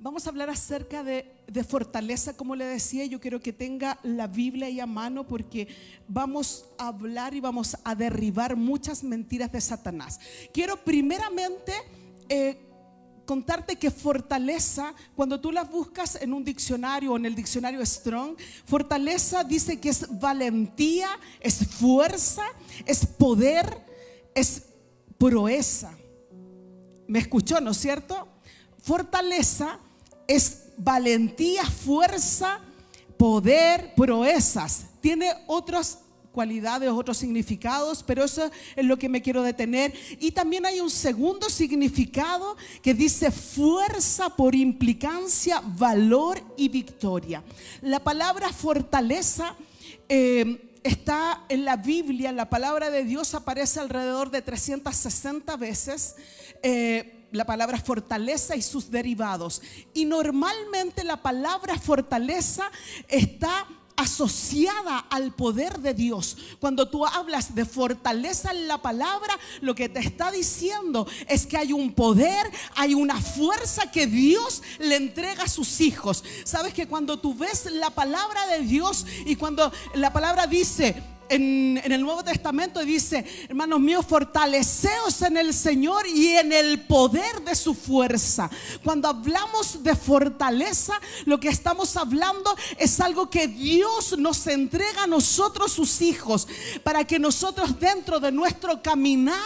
Vamos a hablar acerca de, fortaleza, como le decía, yo quiero que tenga la Biblia ahí a mano porque vamos a hablar y vamos a derribar muchas mentiras de Satanás. Quiero primeramente eh, contarte que fortaleza, cuando tú la buscas en un diccionario o en el diccionario Strong, fortaleza dice que es valentía, es fuerza, es poder, es proeza. ¿Me escuchó, no es cierto? Fortaleza es valentía, fuerza, poder, proezas. Tiene otras cualidades, otros significados, pero eso es lo que me quiero detener. Y también hay un segundo significado que dice fuerza por implicancia, valor y victoria. La palabra fortaleza... Eh, está en la Biblia, la palabra de Dios aparece alrededor de 360 veces. Eh, la palabra fortaleza y sus derivados. Y normalmente la palabra fortaleza está asociada al poder de Dios. Cuando tú hablas de fortaleza en la palabra, lo que te está diciendo es que hay un poder, hay una fuerza que Dios le entrega a sus hijos. Sabes que cuando tú ves la palabra de Dios y cuando la palabra dice, en, el Nuevo Testamento dice, hermanos míos, fortaleceos en el Señor y en el poder de su fuerza. Cuando hablamos de fortaleza, lo que estamos hablando es algo que Dios nos entrega a nosotros, sus hijos, para que nosotros dentro de nuestro caminar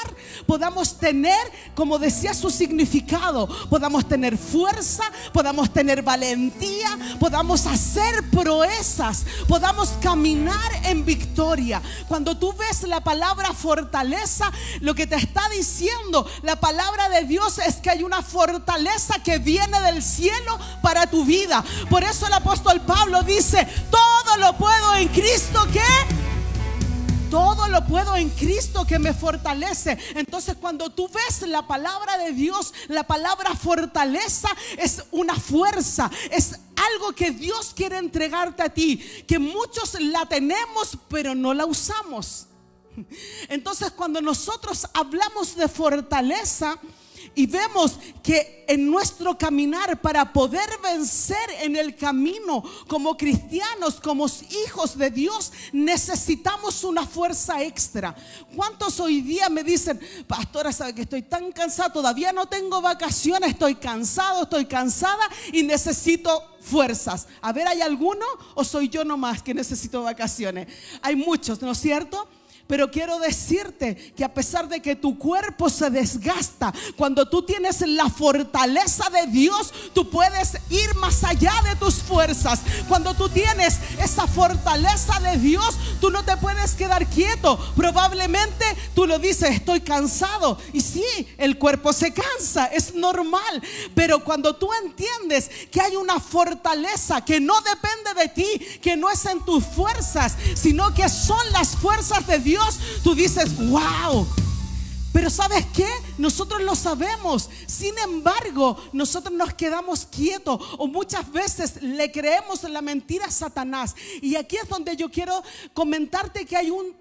podamos tener, como decía su significado, podamos tener fuerza, podamos tener valentía, podamos hacer proezas, podamos caminar en victoria. Cuando tú ves la palabra fortaleza, lo que te está diciendo la palabra de Dios es que hay una fortaleza que viene del cielo para tu vida. Por eso el apóstol Pablo dice, todo lo puedo en Cristo que todo lo puedo en Cristo que me fortalece. Entonces cuando tú ves la palabra de Dios, la palabra fortaleza es una fuerza, es algo que Dios quiere entregarte a ti, que muchos la tenemos pero no la usamos. Entonces cuando nosotros hablamos de fortaleza, y vemos que en nuestro caminar, para poder vencer en el camino como cristianos, como hijos de Dios, necesitamos una fuerza extra. ¿Cuántos hoy día me dicen, pastora, sabe que estoy tan cansado, todavía no tengo vacaciones, estoy cansado, estoy cansada y necesito fuerzas. A ver, ¿hay alguno o soy yo nomás que necesito vacaciones? Hay muchos, ¿no es cierto? Pero quiero decirte que a pesar de que tu cuerpo se desgasta, cuando tú tienes la fortaleza de Dios, tú puedes ir más allá de tus fuerzas. Cuando tú tienes esa fortaleza de Dios, tú no te puedes quedar quieto. Probablemente tú lo dices, estoy cansado. Y sí, el cuerpo se cansa, es normal. Pero cuando tú entiendes que hay una fortaleza que no depende de ti, que no es en tus fuerzas, sino que son las fuerzas de Dios Dios, tú dices, wow. Pero ¿sabes qué? Nosotros lo sabemos. Sin embargo, nosotros nos quedamos quietos o muchas veces le creemos la mentira a Satanás. Y aquí es donde yo quiero comentarte que hay un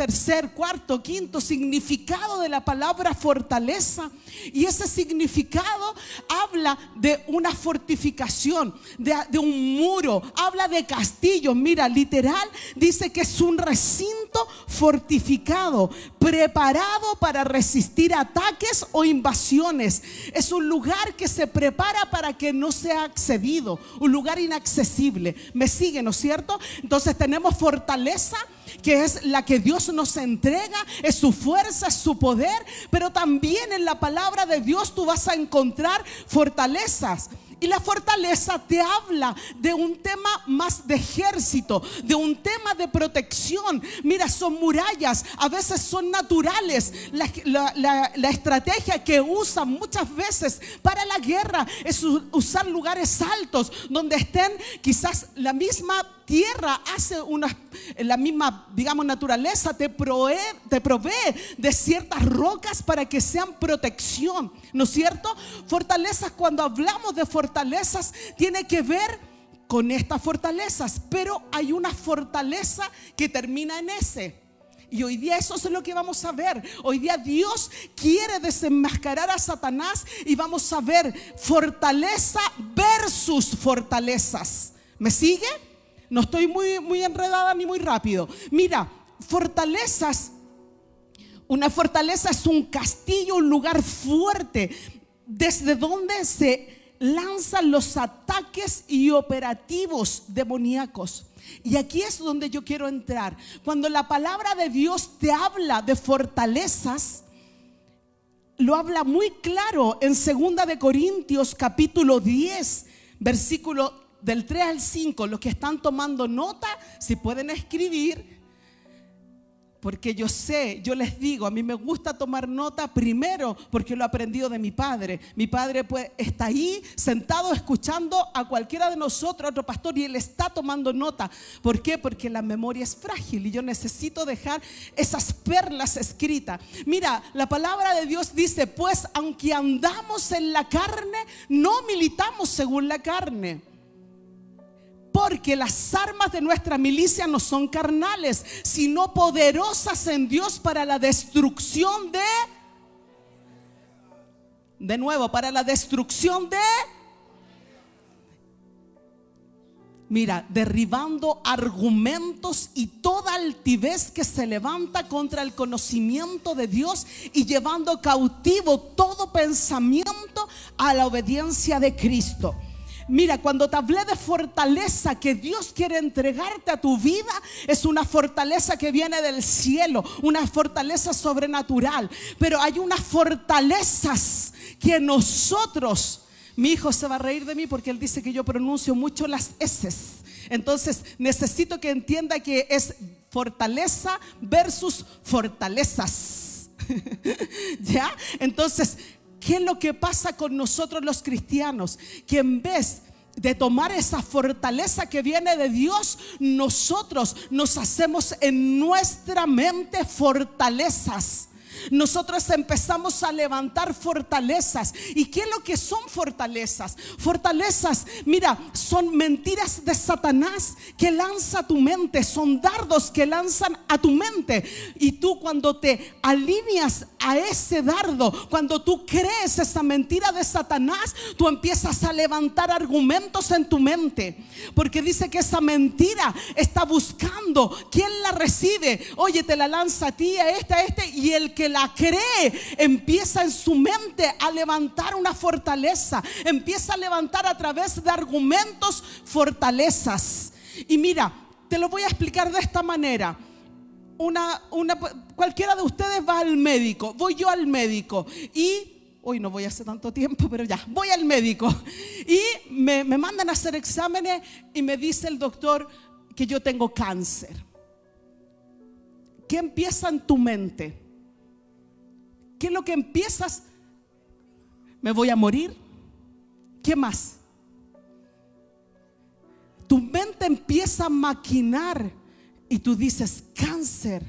tercer, cuarto, quinto significado de la palabra fortaleza. Y ese significado habla de una fortificación, de, un muro, habla de castillo. Mira, literal dice que es un recinto fortificado, preparado para resistir ataques o invasiones. Es un lugar que se prepara para que no sea accedido, un lugar inaccesible. ¿Me sigue, no es cierto? Entonces tenemos fortaleza que es la que Dios nos entrega, es su fuerza, es su poder, pero también en la palabra de Dios tú vas a encontrar fortalezas. Y la fortaleza te habla de un tema más de ejército, de un tema de protección. Mira, son murallas, a veces son naturales. La, estrategia que usan muchas veces para la guerra es usar lugares altos donde estén quizás la misma tierra hace una, la misma, digamos, naturaleza, te provee, te provee de ciertas rocas para que sean protección, ¿no es cierto? Fortalezas, cuando hablamos de fortalezas, tiene que ver con estas fortalezas, pero hay una fortaleza que termina en ese. Y hoy día eso es lo que vamos a ver. Hoy día Dios quiere desenmascarar a Satanás y vamos a ver fortaleza versus fortalezas. ¿Me sigue? No estoy muy, muy enredada ni muy rápido. Mira, fortalezas. Una fortaleza es un castillo, un lugar fuerte, desde donde se lanzan los ataques y operativos demoníacos. Y aquí es donde yo quiero entrar. Cuando la palabra de Dios te habla de fortalezas, lo habla muy claro en 2 de Corintios capítulo 10, versículo del 3 al 5. Los que están tomando nota, si pueden escribir, porque yo sé, yo les digo, a mí me gusta tomar nota primero porque lo he aprendido de mi padre. Mi padre pues está ahí sentado escuchando a cualquiera de nosotros, a otro pastor, y él está tomando nota. ¿Por qué? Porque la memoria es frágil y yo necesito dejar esas perlas escritas. Mira, la palabra de Dios dice, pues aunque andamos en la carne, no militamos según la carne. Porque las armas de nuestra milicia no son carnales, sino poderosas en Dios para la destrucción de... De nuevo, para la destrucción de... Mira, derribando argumentos y toda altivez que se levanta contra el conocimiento de Dios y llevando cautivo todo pensamiento a la obediencia de Cristo. Mira, cuando te hablé de fortaleza que Dios quiere entregarte a tu vida, es una fortaleza que viene del cielo, una fortaleza sobrenatural. Pero hay unas fortalezas que nosotros, mi hijo se va a reír de mí porque él dice que yo pronuncio mucho las S. Entonces necesito que entienda que es fortaleza versus fortalezas. ¿Ya? Entonces, ¿Qué es lo que pasa con nosotros los cristianos? Que en vez de tomar esa fortaleza que viene de Dios, nosotros nos hacemos en nuestra mente fortalezas nosotros empezamos a levantar fortalezas. ¿Y qué es lo que son fortalezas? Fortalezas, mira, son mentiras de Satanás que lanza a tu mente, son dardos que lanzan a tu mente. Y tú cuando te alineas a ese dardo, cuando tú crees esa mentira de Satanás, tú empiezas a levantar argumentos en tu mente. Porque dice que esa mentira está buscando quién la recibe. Oye, te la lanza a ti, a este, a este, y el que la cree, empieza en su mente a levantar una fortaleza, empieza a levantar a través de argumentos fortalezas. Y mira, te lo voy a explicar de esta manera. Una, una, cualquiera de ustedes va al médico, voy yo al médico y hoy no voy a hacer tanto tiempo, pero ya, voy al médico. Y me, me, mandan a hacer exámenes y me dice el doctor que yo tengo cáncer. ¿Qué empieza en tu mente? ¿Qué es lo que empiezas? ¿Me voy a morir? ¿Qué más? Tu mente empieza a maquinar y tú dices cáncer.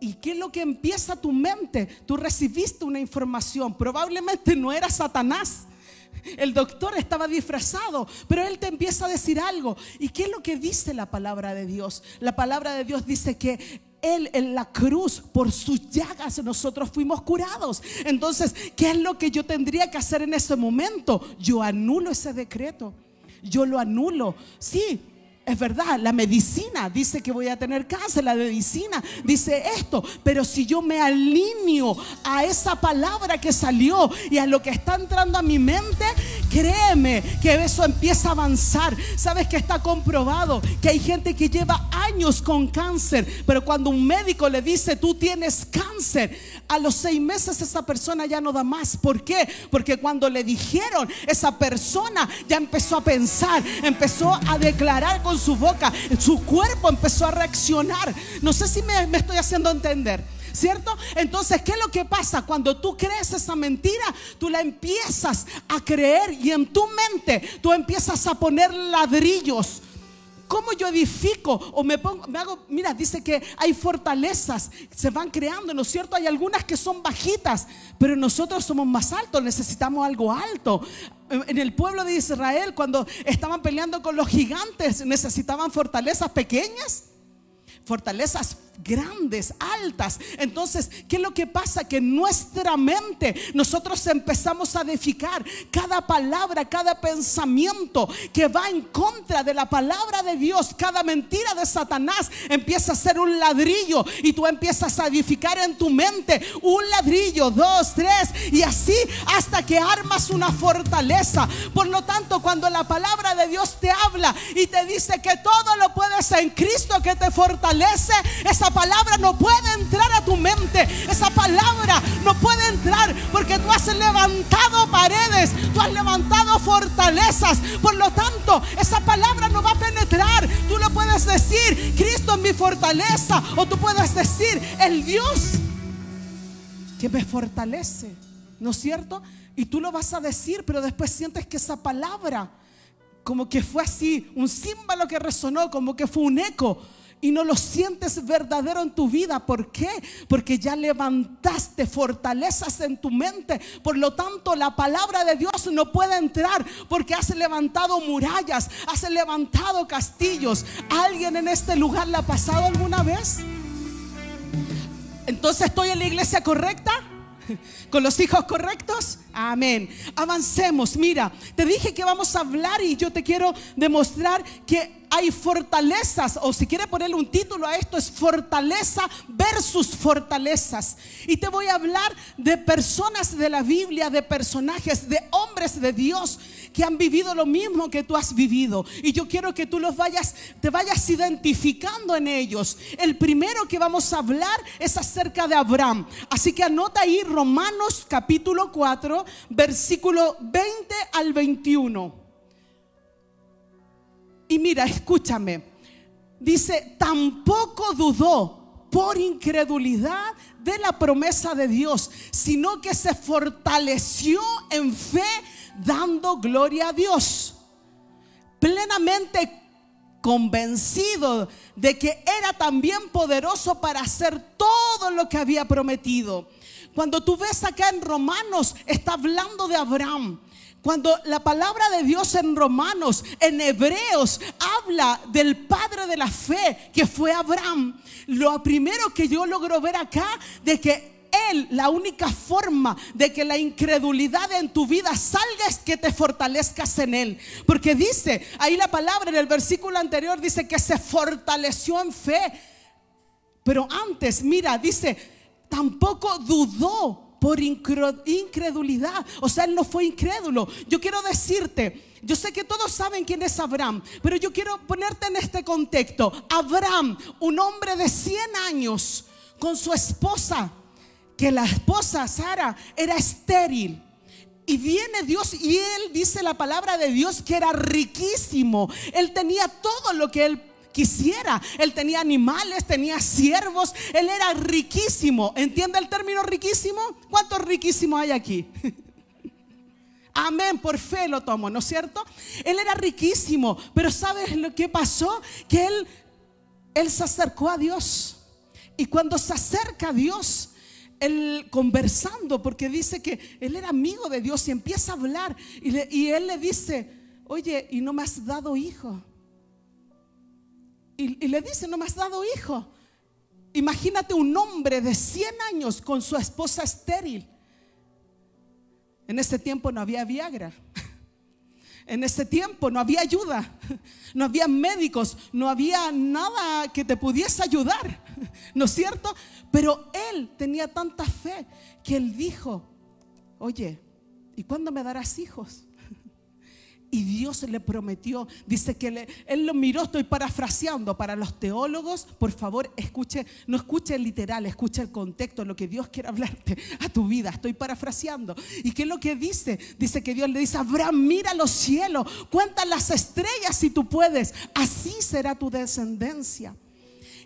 ¿Y qué es lo que empieza tu mente? Tú recibiste una información, probablemente no era Satanás. El doctor estaba disfrazado, pero él te empieza a decir algo. ¿Y qué es lo que dice la palabra de Dios? La palabra de Dios dice que él en la cruz, por sus llagas, nosotros fuimos curados. Entonces, ¿qué es lo que yo tendría que hacer en ese momento? Yo anulo ese decreto. Yo lo anulo. Sí, es verdad, la medicina dice que voy a tener cáncer, la medicina dice esto, pero si yo me alineo a esa palabra que salió y a lo que está entrando a mi mente, créeme que eso empieza a avanzar. Sabes que está comprobado que hay gente que lleva años con cáncer, pero cuando un médico le dice tú tienes cáncer, a los seis meses esa persona ya no da más. ¿Por qué? Porque cuando le dijeron, esa persona ya empezó a pensar, empezó a declarar con su boca, su cuerpo empezó a reaccionar. No sé si me, me estoy haciendo entender. ¿Cierto? Entonces, ¿qué es lo que pasa? Cuando tú crees esa mentira, tú la empiezas a creer y en tu mente tú empiezas a poner ladrillos ¿Cómo yo edifico? O me pongo, me hago, mira, dice que hay fortalezas, se van creando, ¿no es cierto? Hay algunas que son bajitas, pero nosotros somos más altos, necesitamos algo alto. En el pueblo de Israel, cuando estaban peleando con los gigantes, necesitaban fortalezas pequeñas, fortalezas grandes, altas. Entonces, ¿qué es lo que pasa? Que nuestra mente nosotros empezamos a edificar cada palabra, cada pensamiento que va en contra de la palabra de Dios, cada mentira de Satanás empieza a ser un ladrillo y tú empiezas a edificar en tu mente un ladrillo, dos, tres y así hasta que armas una fortaleza. Por lo tanto, cuando la palabra de Dios te habla y te dice que todo lo puedes en Cristo que te fortalece, esa palabra no puede entrar a tu mente. Esa palabra no puede entrar porque tú has levantado paredes, tú has levantado fortalezas. Por lo tanto, esa palabra no va a penetrar. Tú lo puedes decir, Cristo es mi fortaleza. O tú puedes decir, el Dios que me fortalece. ¿No es cierto? Y tú lo vas a decir, pero después sientes que esa palabra como que fue así, un símbolo que resonó, como que fue un eco y no lo sientes verdadero en tu vida. ¿Por qué? Porque ya levantaste fortalezas en tu mente. Por lo tanto, la palabra de Dios no puede entrar porque has levantado murallas, has levantado castillos. ¿Alguien en este lugar la ha pasado alguna vez? Entonces, ¿estoy en la iglesia correcta? ¿Con los hijos correctos? Amén. Avancemos. Mira, te dije que vamos a hablar y yo te quiero demostrar que hay fortalezas, o si quiere ponerle un título a esto, es fortaleza versus fortalezas. Y te voy a hablar de personas de la Biblia, de personajes, de hombres de Dios que han vivido lo mismo que tú has vivido. Y yo quiero que tú los vayas, te vayas identificando en ellos. El primero que vamos a hablar es acerca de Abraham. Así que anota ahí Romanos capítulo 4, versículo 20 al 21. Y mira, escúchame. Dice, tampoco dudó por incredulidad de la promesa de Dios, sino que se fortaleció en fe dando gloria a Dios. Plenamente convencido de que era también poderoso para hacer todo lo que había prometido. Cuando tú ves acá en Romanos, está hablando de Abraham. Cuando la palabra de Dios en Romanos, en Hebreos, habla del padre de la fe, que fue Abraham, lo primero que yo logro ver acá, de que él, la única forma de que la incredulidad en tu vida salga es que te fortalezcas en Él. Porque dice, ahí la palabra en el versículo anterior dice que se fortaleció en fe. Pero antes, mira, dice, tampoco dudó por incredulidad. O sea, él no fue incrédulo. Yo quiero decirte, yo sé que todos saben quién es Abraham, pero yo quiero ponerte en este contexto. Abraham, un hombre de 100 años, con su esposa, que la esposa Sara era estéril. Y viene Dios y él dice la palabra de Dios que era riquísimo. Él tenía todo lo que él quisiera. Él tenía animales, tenía siervos, él era riquísimo. ¿Entiende el término riquísimo? ¿Cuántos riquísimos hay aquí? Amén, por fe lo tomo, ¿no es cierto? Él era riquísimo, pero ¿sabes lo que pasó? Que él, él se acercó a Dios. Y cuando se acerca a Dios, él conversando, porque dice que él era amigo de Dios y empieza a hablar. Y, y él le dice, oye, ¿y no me has dado hijo? Y, le dice, no me has dado hijo. Imagínate un hombre de 100 años con su esposa estéril. En ese tiempo no había Viagra. En ese tiempo no había ayuda, no había médicos, no había nada que te pudiese ayudar, ¿no es cierto? Pero él tenía tanta fe que él dijo, oye, ¿y cuándo me darás hijos? Y Dios le prometió, dice que él lo miró, estoy parafraseando para los teólogos, por favor, escuche, no escuche el literal, escuche el contexto, lo que Dios quiere hablarte a tu vida, estoy parafraseando. ¿Y qué es lo que dice? Dice que Dios le dice, Abraham, mira los cielos, cuenta las estrellas si tú puedes, así será tu descendencia.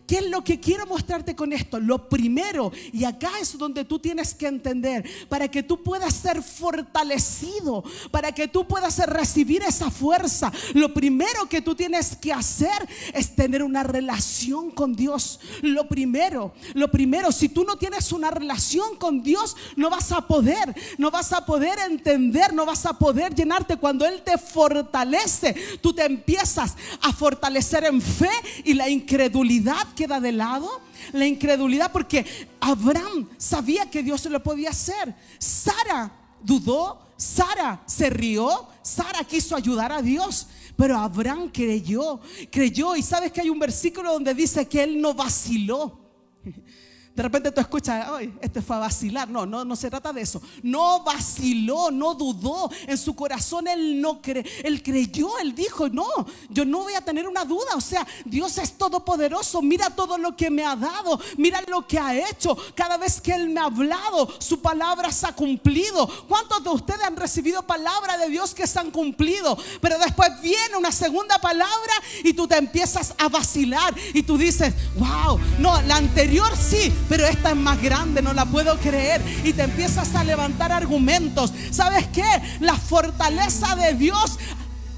¿Qué es lo que quiero mostrarte con esto? Lo primero, y acá es donde tú tienes que entender, para que tú puedas ser fortalecido, para que tú puedas recibir esa fuerza, lo primero que tú tienes que hacer es tener una relación con Dios. Lo primero, lo primero, si tú no tienes una relación con Dios, no vas a poder, no vas a poder entender, no vas a poder llenarte. Cuando Él te fortalece, tú te empiezas a fortalecer en fe y la incredulidad queda de lado, la incredulidad, porque Abraham sabía que Dios se lo podía hacer. Sara dudó, Sara se rió, Sara quiso ayudar a Dios. Pero Abraham creyó, creyó. Y sabes que hay un versículo donde dice que él no vaciló. De repente tú escuchas, ay, este fue a vacilar. No, no, no se trata de eso. No vaciló, no dudó. En su corazón él no cree, él creyó, él dijo, no, yo no voy a tener una duda. O sea, Dios es todopoderoso. Mira todo lo que me ha dado. Mira lo que ha hecho. Cada vez que él me ha hablado, su palabra se ha cumplido. ¿Cuántos de ustedes han recibido palabra de Dios que se han cumplido? Pero después viene una segunda palabra y tú te empiezas a vacilar y tú dices, wow, no, la anterior sí pero esta es más grande, no la puedo creer. Y te empiezas a levantar argumentos. ¿Sabes qué? La fortaleza de Dios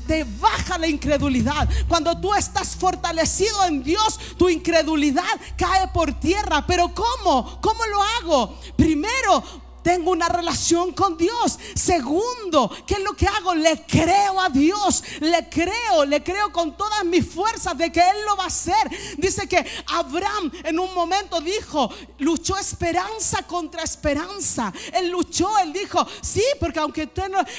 te baja la incredulidad. Cuando tú estás fortalecido en Dios, tu incredulidad cae por tierra. Pero ¿cómo? ¿Cómo lo hago? Primero, tengo una relación con Dios. Segundo, ¿qué es lo que hago? Le creo a Dios. Le creo, le creo con todas mis fuerzas de que Él lo va a hacer. Dice que Abraham en un momento dijo, luchó esperanza contra esperanza. Él luchó, él dijo, sí, porque aunque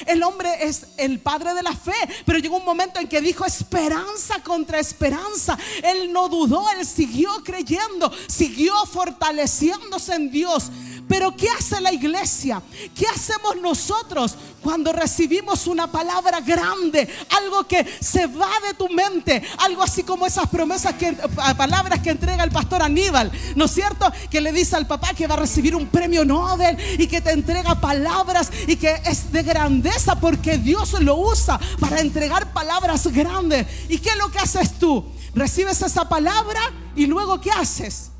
el hombre es el padre de la fe, pero llegó un momento en que dijo esperanza contra esperanza. Él no dudó, él siguió creyendo, siguió fortaleciéndose en Dios. Pero ¿qué hace la iglesia? ¿Qué hacemos nosotros cuando recibimos una palabra grande? Algo que se va de tu mente. Algo así como esas promesas, que, palabras que entrega el pastor Aníbal. ¿No es cierto? Que le dice al papá que va a recibir un premio Nobel y que te entrega palabras y que es de grandeza porque Dios lo usa para entregar palabras grandes. ¿Y qué es lo que haces tú? Recibes esa palabra y luego ¿qué haces?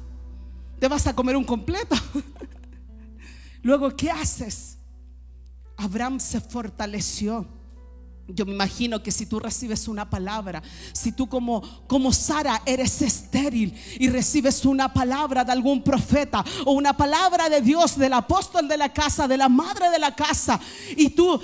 ¿Te vas a comer un completo? Luego, ¿qué haces? Abraham se fortaleció. Yo me imagino que si tú recibes una palabra, si tú como, como Sara eres estéril y recibes una palabra de algún profeta o una palabra de Dios, del apóstol de la casa, de la madre de la casa, y tú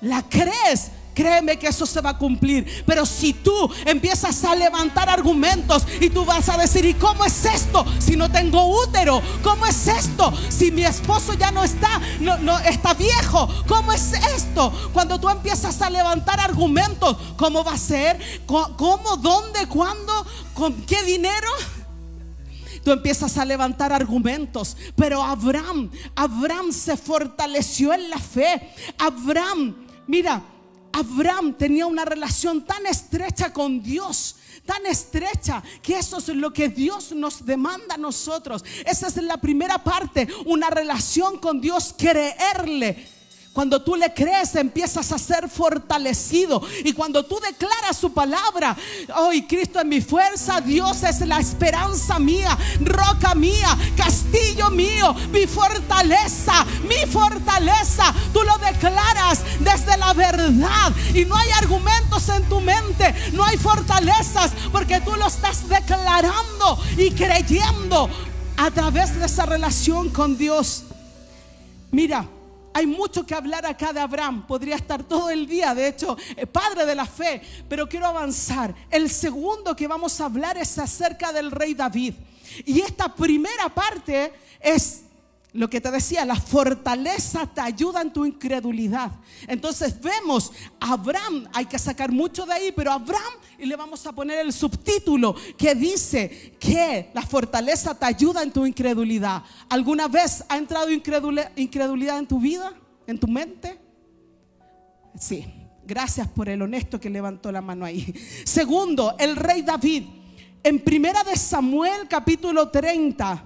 la crees, Créeme que eso se va a cumplir. Pero si tú empiezas a levantar argumentos y tú vas a decir, ¿y cómo es esto si no tengo útero? ¿Cómo es esto si mi esposo ya no está, no, no está viejo? ¿Cómo es esto? Cuando tú empiezas a levantar argumentos, ¿cómo va a ser? ¿Cómo? ¿Dónde? ¿Cuándo? ¿Con qué dinero? tú empiezas a levantar argumentos. Pero Abraham, Abraham se fortaleció en la fe. Abraham, mira, Abraham tenía una relación tan estrecha con Dios, tan estrecha, que eso es lo que Dios nos demanda a nosotros. Esa es la primera parte, una relación con Dios, creerle cuando tú le crees, empiezas a ser fortalecido. Y cuando tú declaras su palabra, hoy Cristo es mi fuerza, Dios es la esperanza mía, roca mía, castillo mío, mi fortaleza, mi fortaleza. Tú lo declaras desde la verdad. Y no hay argumentos en tu mente, no hay fortalezas, porque tú lo estás declarando y creyendo a través de esa relación con Dios. Mira, hay mucho que hablar acá de Abraham. Podría estar todo el día, de hecho, eh, padre de la fe. Pero quiero avanzar. El segundo que vamos a hablar es acerca del rey David. Y esta primera parte es lo que te decía, la fortaleza te ayuda en tu incredulidad. Entonces vemos, Abraham, hay que sacar mucho de ahí, pero Abraham, y le vamos a poner el subtítulo que dice que la fortaleza te ayuda en tu incredulidad. ¿Alguna vez ha entrado incredulidad en tu vida, en tu mente? Sí, gracias por el honesto que levantó la mano ahí. Segundo, el rey David. En primera de Samuel capítulo 30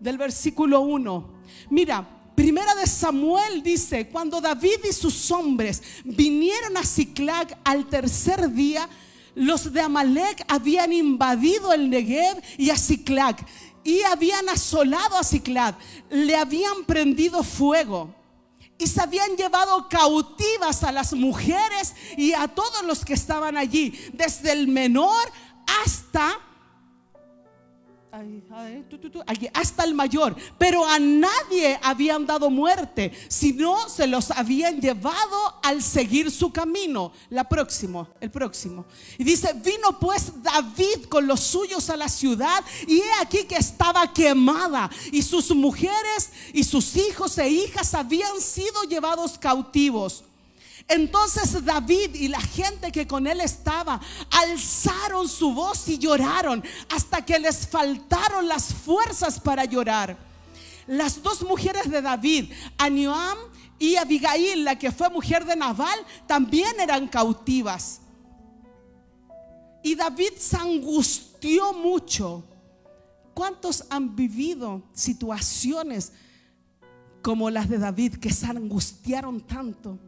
del versículo 1 Mira, Primera de Samuel dice, cuando David y sus hombres vinieron a Ciclag al tercer día, los de Amalek habían invadido el Negev y a Ciclag y habían asolado a Ciclag, le habían prendido fuego y se habían llevado cautivas a las mujeres y a todos los que estaban allí, desde el menor hasta hasta el mayor, pero a nadie habían dado muerte, sino se los habían llevado al seguir su camino. La próximo, el próximo. Y dice, vino pues David con los suyos a la ciudad y he aquí que estaba quemada y sus mujeres y sus hijos e hijas habían sido llevados cautivos. Entonces David y la gente que con él estaba alzaron su voz y lloraron hasta que les faltaron las fuerzas para llorar. Las dos mujeres de David, Anioam y Abigail, la que fue mujer de Nabal, también eran cautivas. Y David se angustió mucho. ¿Cuántos han vivido situaciones como las de David que se angustiaron tanto?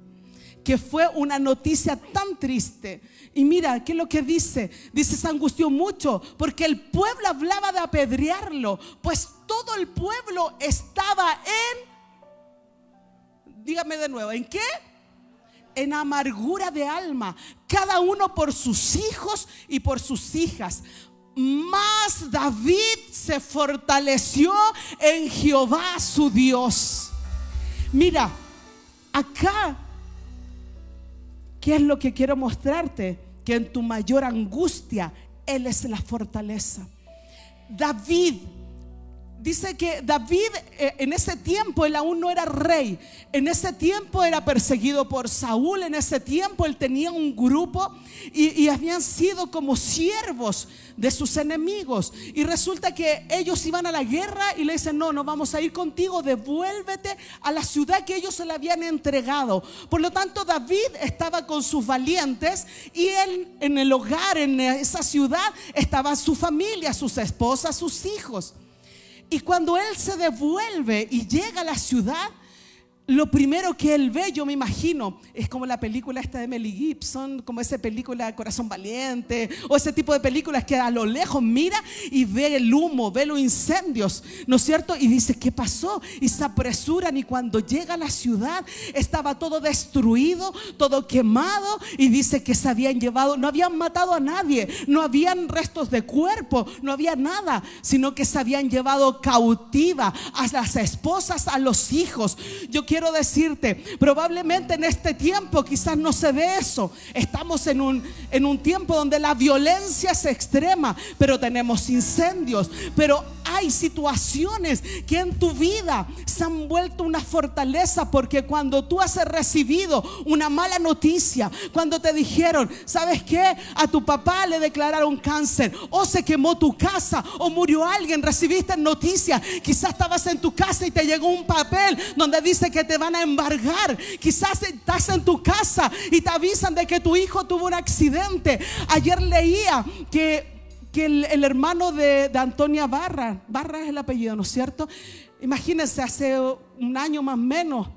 Que fue una noticia tan triste. Y mira, ¿qué es lo que dice? Dice, se angustió mucho porque el pueblo hablaba de apedrearlo, pues todo el pueblo estaba en, dígame de nuevo, ¿en qué? En amargura de alma, cada uno por sus hijos y por sus hijas. Más David se fortaleció en Jehová su Dios. Mira, acá ¿Qué es lo que quiero mostrarte? Que en tu mayor angustia Él es la fortaleza. David Dice que David eh, en ese tiempo él aún no era rey, en ese tiempo era perseguido por Saúl, en ese tiempo él tenía un grupo y, habían sido como siervos de sus enemigos. Y resulta que ellos iban a la guerra y le dicen, no, no vamos a ir contigo, devuélvete a la ciudad que ellos se le habían entregado. Por lo tanto, David estaba con sus valientes y él en el hogar, en esa ciudad, estaba su familia, sus esposas, sus hijos. Y cuando él se devuelve y llega a la ciudad, lo primero que él ve, yo me imagino, es como la película esta de Melly Gibson, como esa película Corazón Valiente, o ese tipo de películas que a lo lejos mira y ve el humo, ve los incendios, ¿no es cierto? Y dice, ¿qué pasó? Y se apresuran y cuando llega a la ciudad estaba todo destruido, todo quemado y dice que se habían llevado, no habían matado a nadie, no habían restos de cuerpo, no había nada, sino que se habían llevado cautiva a las esposas, a los hijos. Yo quiero quiero decirte, probablemente en este tiempo quizás no se ve eso. Estamos en un, en un tiempo donde la violencia es extrema, pero tenemos incendios, pero hay situaciones que en tu vida se han vuelto una fortaleza porque cuando tú has recibido una mala noticia, cuando te dijeron, ¿sabes qué? A tu papá le declararon cáncer o se quemó tu casa o murió alguien, recibiste noticia, quizás estabas en tu casa y te llegó un papel donde dice que te van a embargar, quizás estás en tu casa y te avisan de que tu hijo tuvo un accidente. Ayer leía que que el, hermano de, Antonia Barra, Barra es el apellido, ¿no es cierto? Imagínense, hace un año más o menos,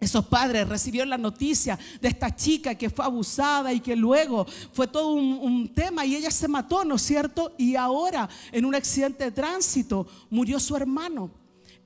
esos padres recibieron la noticia de esta chica que fue abusada y que luego fue todo un, un, tema y ella se mató, ¿no es cierto? Y ahora en un accidente de tránsito murió su hermano.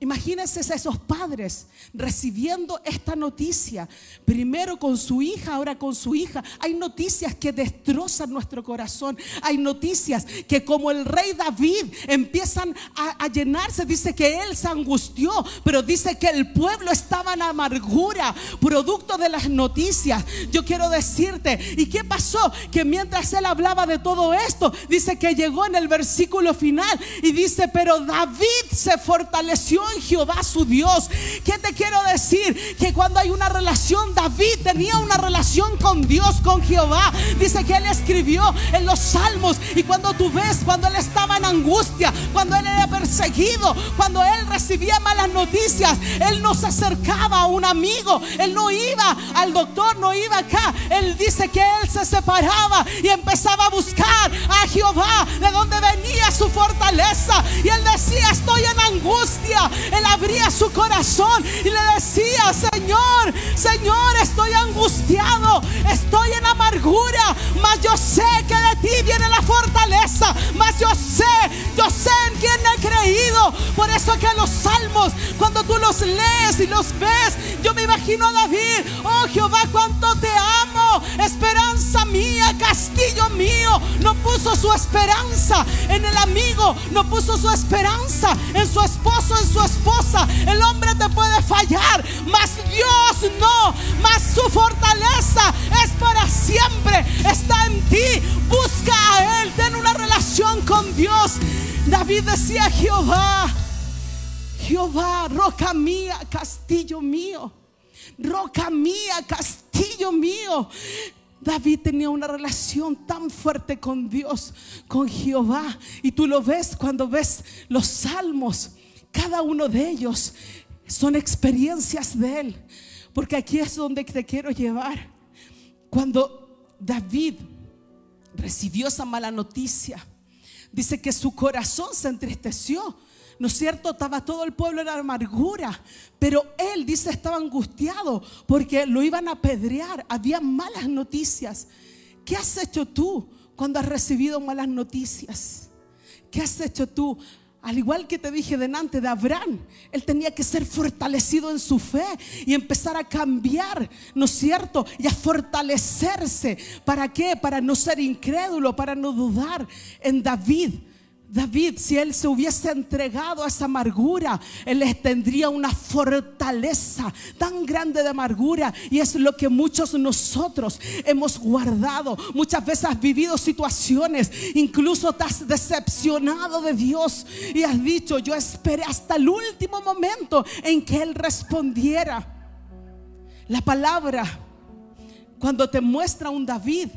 Imagínense esos padres recibiendo esta noticia, primero con su hija, ahora con su hija. Hay noticias que destrozan nuestro corazón. Hay noticias que como el rey David empiezan a, llenarse. Dice que él se angustió, pero dice que el pueblo estaba en amargura, producto de las noticias. Yo quiero decirte, ¿y qué pasó? Que mientras él hablaba de todo esto, dice que llegó en el versículo final y dice, pero David se fortaleció Jehová su Dios. ¿Qué te quiero decir? Que cuando hay una relación, David tenía una relación con Dios, con Jehová. Dice que él escribió en los salmos y cuando tú ves, cuando él estaba en angustia, cuando él era perseguido, cuando él recibía malas noticias, él no se acercaba a un amigo, él no iba al doctor, no iba acá. Él dice que él se separaba y empezaba a buscar a Jehová, de donde venía su fortaleza. Y él decía, estoy en angustia, él abría su corazón y le decía, Señor, Señor, estoy angustiado, estoy en amargura, mas yo sé que de ti viene la fortaleza, mas yo sé, yo sé en quién he creído. Por eso que los salmos, cuando tú los lees y los ves, yo me imagino a David, oh Jehová, cuánto te amo, esperanza mía, castillo mío. No puso su esperanza en el amigo, no puso su esperanza en su esposo, en su esposa. El hombre te puede fallar, mas Dios no, mas su fortaleza es para siempre, está en ti. Busca a Él, ten una relación con Dios. David decía, Jehová, Jehová, roca mía, castillo mío. Roca mía, castillo mío. David tenía una relación tan fuerte con Dios, con Jehová. Y tú lo ves cuando ves los salmos. Cada uno de ellos son experiencias de Él. Porque aquí es donde te quiero llevar. Cuando David recibió esa mala noticia, dice que su corazón se entristeció. ¿No es cierto? Estaba todo el pueblo en amargura. Pero él dice estaba angustiado porque lo iban a apedrear. Había malas noticias. ¿Qué has hecho tú cuando has recibido malas noticias? ¿Qué has hecho tú? Al igual que te dije delante de Abraham, él tenía que ser fortalecido en su fe y empezar a cambiar, ¿no es cierto? Y a fortalecerse. ¿Para qué? Para no ser incrédulo, para no dudar en David. David, si él se hubiese entregado a esa amargura, él tendría una fortaleza tan grande de amargura. Y es lo que muchos nosotros hemos guardado. Muchas veces has vivido situaciones, incluso has decepcionado de Dios y has dicho, yo esperé hasta el último momento en que Él respondiera. La palabra, cuando te muestra un David,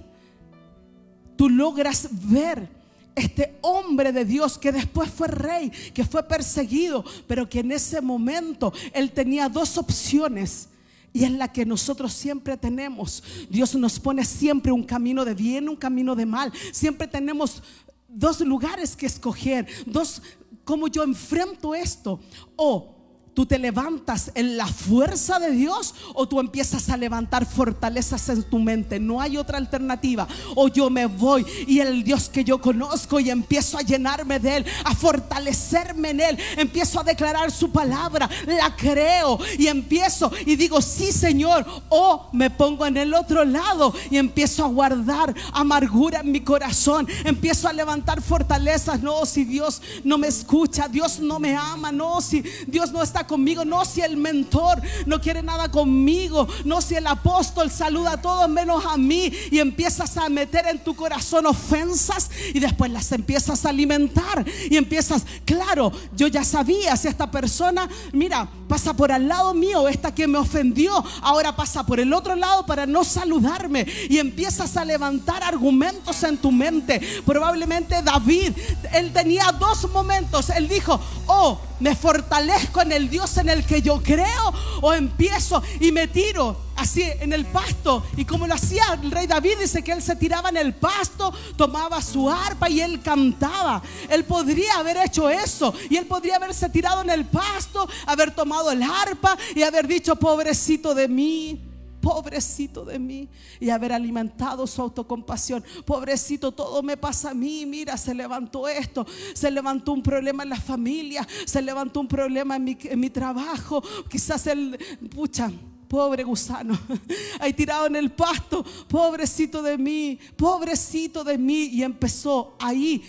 tú logras ver este hombre de Dios que después fue rey, que fue perseguido, pero que en ese momento él tenía dos opciones. Y es la que nosotros siempre tenemos. Dios nos pone siempre un camino de bien, un camino de mal. Siempre tenemos dos lugares que escoger, dos, cómo yo enfrento esto. O ¿Tú te levantas en la fuerza de Dios o tú empiezas a levantar fortalezas en tu mente? No hay otra alternativa. O yo me voy y el Dios que yo conozco y empiezo a llenarme de Él, a fortalecerme en Él, empiezo a declarar su palabra, la creo y empiezo y digo, sí Señor, o me pongo en el otro lado y empiezo a guardar amargura en mi corazón, empiezo a levantar fortalezas. No, si Dios no me escucha, Dios no me ama, no, si Dios no está conmigo, no si el mentor no quiere nada conmigo, no si el apóstol saluda a todos menos a mí y empiezas a meter en tu corazón ofensas y después las empiezas a alimentar y empiezas, claro, yo ya sabía si esta persona, mira, pasa por al lado mío, esta que me ofendió, ahora pasa por el otro lado para no saludarme y empiezas a levantar argumentos en tu mente. Probablemente David, él tenía dos momentos, él dijo, oh, me fortalezco en el Dios en el que yo creo o empiezo y me tiro así en el pasto. Y como lo hacía el rey David, dice que él se tiraba en el pasto, tomaba su arpa y él cantaba. Él podría haber hecho eso y él podría haberse tirado en el pasto, haber tomado el arpa y haber dicho, pobrecito de mí pobrecito de mí, y haber alimentado su autocompasión. Pobrecito, todo me pasa a mí. Mira, se levantó esto, se levantó un problema en la familia, se levantó un problema en mi, trabajo. Quizás el, pucha, pobre gusano, ahí tirado en el pasto, pobrecito de mí, pobrecito de mí. Y empezó ahí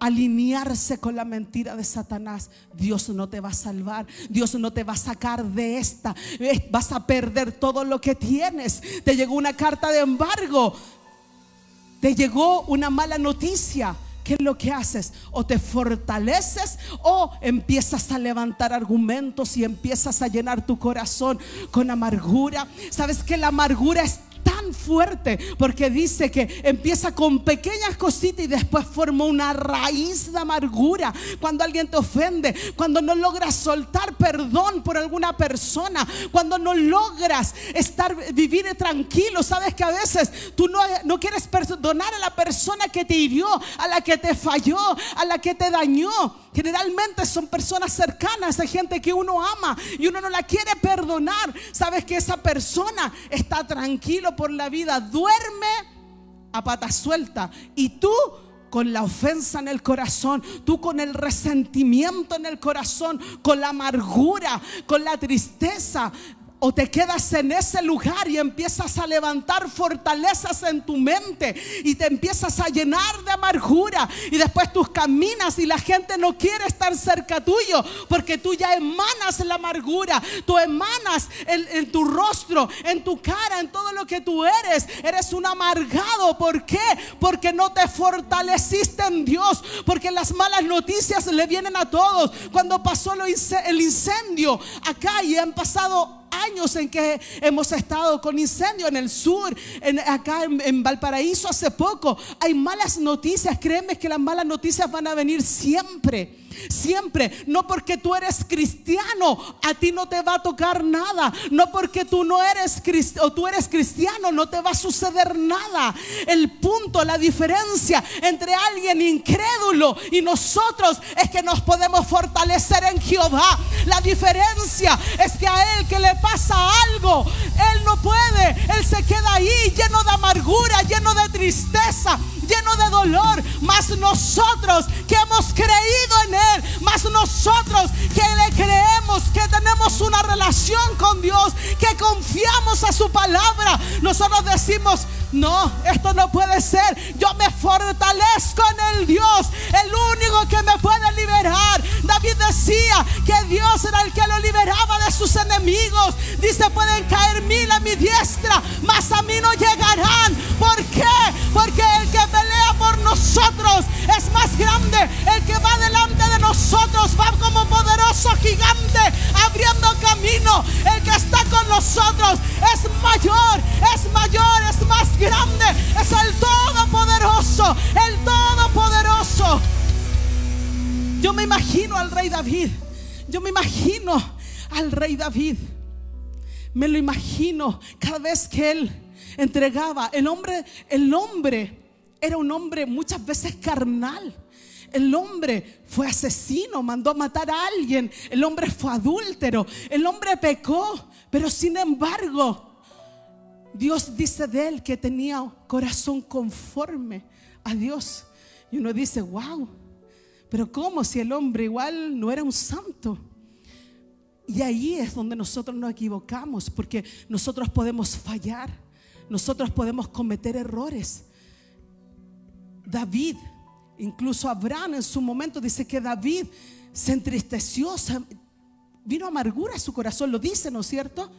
alinearse con la mentira de Satanás, Dios no te va a salvar, Dios no te va a sacar de esta, vas a perder todo lo que tienes. Te llegó una carta de embargo, te llegó una mala noticia. ¿Qué es lo que haces? O te fortaleces o empiezas a levantar argumentos y empiezas a llenar tu corazón con amargura. ¿Sabes que la amargura es tan fuerte porque dice que empieza con pequeñas cositas y después forma una raíz de amargura. Cuando alguien te ofende, cuando no logras soltar perdón por alguna persona, cuando no logras estar vivir tranquilo, sabes que a veces tú no, no quieres perdonar a la persona que te hirió, a la que te falló, a la que te dañó. Generalmente son personas cercanas, hay gente que uno ama y uno no la quiere perdonar. Sabes que esa persona está tranquilo por la vida, duerme a pata suelta. Y tú con la ofensa en el corazón, tú con el resentimiento en el corazón, con la amargura, con la tristeza, o te quedas en ese lugar y empiezas a levantar fortalezas en tu mente y te empiezas a llenar de amargura y después tú caminas y la gente no quiere estar cerca tuyo porque tú ya emanas la amargura, tú emanas en tu rostro, en tu cara, en todo lo que tú eres. Eres un amargado. ¿Por qué? Porque no te fortaleciste en Dios, porque las malas noticias le vienen a todos. Cuando pasó el incendio acá y han pasado años en que hemos estado con incendio en el sur, en, acá en, en, Valparaíso hace poco. Hay malas noticias, créeme que las malas noticias van a venir siempre. Siempre, no porque tú eres cristiano, a ti no te va a tocar nada. No porque tú no eres cristiano o tú eres cristiano, no te va a suceder nada. El punto, la diferencia entre alguien incrédulo y nosotros es que nos podemos fortalecer en Jehová. La diferencia es que a él que le pasa algo, él no puede, él se queda ahí lleno de amargura, lleno de tristeza, lleno de dolor. Mas nosotros que hemos creído en él, mas nosotros que le creemos, que tenemos una relación con Dios, que confiamos a su palabra, nosotros decimos, no, esto no puede ser. Yo me fortalezco en el Dios, el único que me puede liberar. David decía que Dios era el que lo liberaba de sus enemigos. Dice, pueden caer mil a mi diestra, mas a mí no llegarán. ¿Por qué? Porque el que pelea por nosotros es más grande. El que va delante de nosotros va como poderoso gigante abriendo camino. El que está con nosotros es mayor, es mayor, es más grande, es el Todopoderoso, el Todopoderoso. Yo me imagino al rey David, yo me imagino al rey David, me lo imagino cada vez que él entregaba, el hombre, el hombre era un hombre muchas veces carnal. El hombre fue asesino, mandó a matar a alguien. El hombre fue adúltero. El hombre pecó. Pero sin embargo, Dios dice de él que tenía corazón conforme a Dios. Y uno dice, wow, pero ¿cómo si el hombre igual no era un santo? Y ahí es donde nosotros nos equivocamos, porque nosotros podemos fallar, nosotros podemos cometer errores. David, incluso Abraham en su momento dice que David se entristeció, vino amargura a su corazón, lo dice, ¿no es cierto?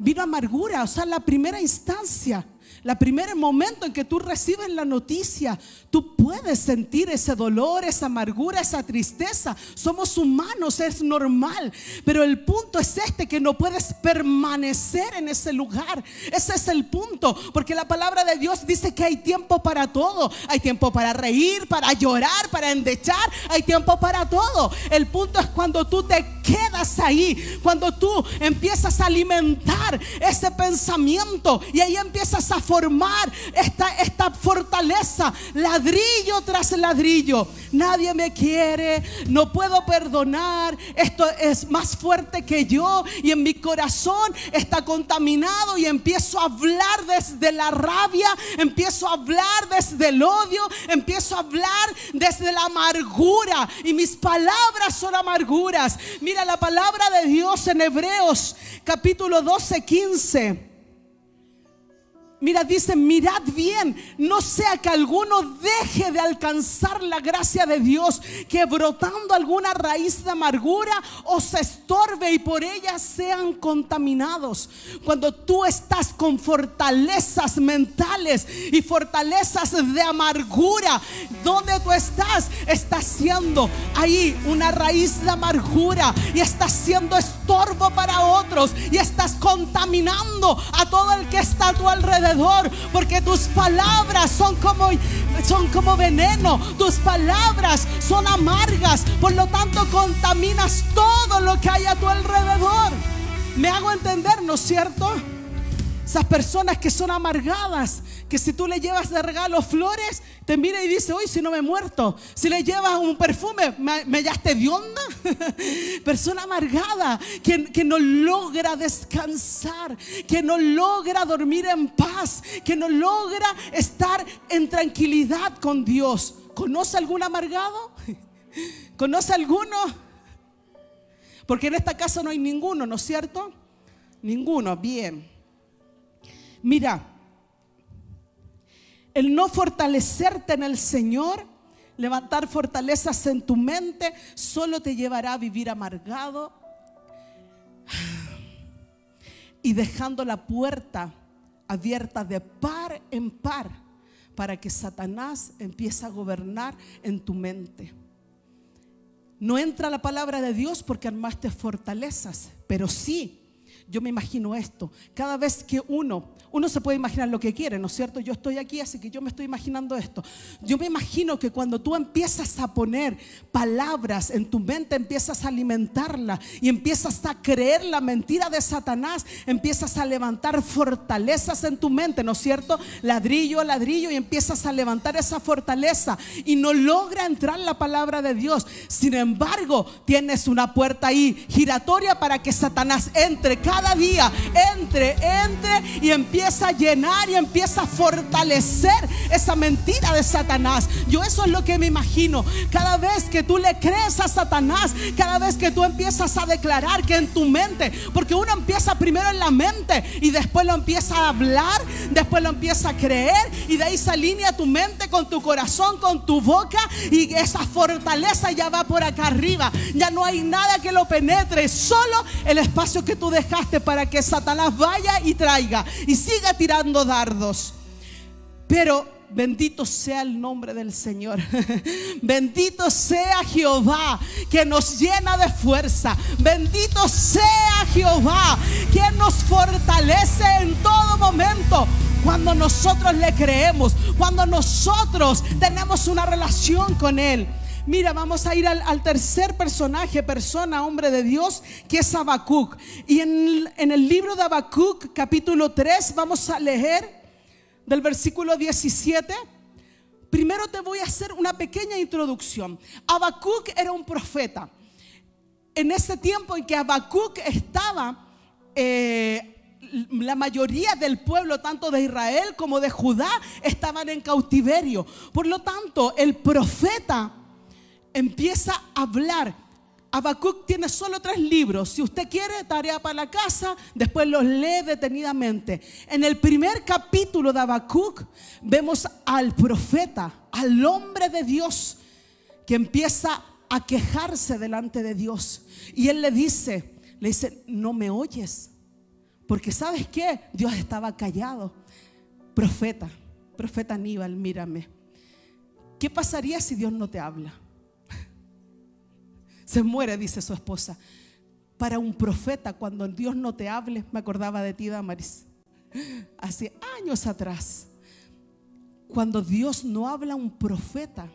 vino amargura, o sea, la primera instancia. La primer momento en que tú recibes la noticia, tú puedes sentir ese dolor, esa amargura, esa tristeza. Somos humanos, es normal. Pero el punto es este, que no puedes permanecer en ese lugar. Ese es el punto. Porque la palabra de Dios dice que hay tiempo para todo. Hay tiempo para reír, para llorar, para endechar. Hay tiempo para todo. El punto es cuando tú te quedas ahí. Cuando tú empiezas a alimentar ese pensamiento. Y ahí empiezas a formar esta, esta fortaleza, ladrillo tras ladrillo. Nadie me quiere, no puedo perdonar, esto es más fuerte que yo y en mi corazón está contaminado y empiezo a hablar desde la rabia, empiezo a hablar desde el odio, empiezo a hablar desde la amargura y mis palabras son amarguras. Mira la palabra de Dios en Hebreos capítulo 12, 15. Mira, dice, mirad bien, no sea que alguno deje de alcanzar la gracia de Dios, que brotando alguna raíz de amargura os estorbe y por ella sean contaminados. Cuando tú estás con fortalezas mentales y fortalezas de amargura, donde tú estás, estás siendo ahí una raíz de amargura y estás siendo estorbo para otros y estás contaminando a todo el que está a tu alrededor porque tus palabras son como, son como veneno, tus palabras son amargas, por lo tanto contaminas todo lo que hay a tu alrededor. Me hago entender, ¿no es cierto? Esas personas que son amargadas, que si tú le llevas de regalo flores, te mira y dice, hoy si no me he muerto. Si le llevas un perfume, ¿me, me de onda? Persona amargada, que, que no logra descansar, que no logra dormir en paz, que no logra estar en tranquilidad con Dios. ¿Conoce algún amargado? ¿Conoce alguno? Porque en esta casa no hay ninguno, ¿no es cierto? Ninguno, bien. Mira, el no fortalecerte en el Señor, levantar fortalezas en tu mente, solo te llevará a vivir amargado y dejando la puerta abierta de par en par para que Satanás empiece a gobernar en tu mente. No entra la palabra de Dios porque armaste fortalezas, pero sí yo me imagino esto. Cada vez que uno, uno se puede imaginar lo que quiere, ¿no es cierto? Yo estoy aquí, así que yo me estoy imaginando esto. Yo me imagino que cuando tú empiezas a poner palabras en tu mente, empiezas a alimentarla y empiezas a creer la mentira de Satanás, empiezas a levantar fortalezas en tu mente, ¿no es cierto? Ladrillo a ladrillo y empiezas a levantar esa fortaleza y no logra entrar la palabra de Dios. Sin embargo, tienes una puerta ahí giratoria para que Satanás entre cada día entre, entre y empieza a llenar y empieza a fortalecer esa mentira de Satanás. Yo eso es lo que me imagino. Cada vez que tú le crees a Satanás, cada vez que tú empiezas a declarar que en tu mente, porque uno empieza primero en la mente y después lo empieza a hablar, después lo empieza a creer y de ahí se alinea tu mente con tu corazón, con tu boca y esa fortaleza ya va por acá arriba. Ya no hay nada que lo penetre, solo el espacio que tú dejaste para que Satanás vaya y traiga y siga tirando dardos. Pero bendito sea el nombre del Señor. bendito sea Jehová que nos llena de fuerza. Bendito sea Jehová que nos fortalece en todo momento. Cuando nosotros le creemos, cuando nosotros tenemos una relación con Él. Mira, vamos a ir al, tercer personaje, persona, hombre de Dios, que es Habacuc. Y en, el libro de Habacuc, capítulo 3, vamos a leer del versículo 17. Primero te voy a hacer una pequeña introducción. Habacuc era un profeta. En ese tiempo en que Habacuc estaba, eh, la mayoría del pueblo, tanto de Israel como de Judá, estaban en cautiverio. Por lo tanto, el profeta empieza a hablar. Habacuc tiene solo tres libros. Si usted quiere, tarea para la casa, después los lee detenidamente. En el primer capítulo de Habacuc vemos al profeta, al hombre de Dios, que empieza a quejarse delante de Dios. Y él le dice, le dice, no me oyes. Porque sabes qué? Dios estaba callado. Profeta, profeta Aníbal, mírame. ¿Qué pasaría si Dios no te habla? Se muere, dice su esposa. Para un profeta, cuando Dios no te hable, me acordaba de ti, Damaris, hace años atrás. Cuando Dios no habla a un profeta,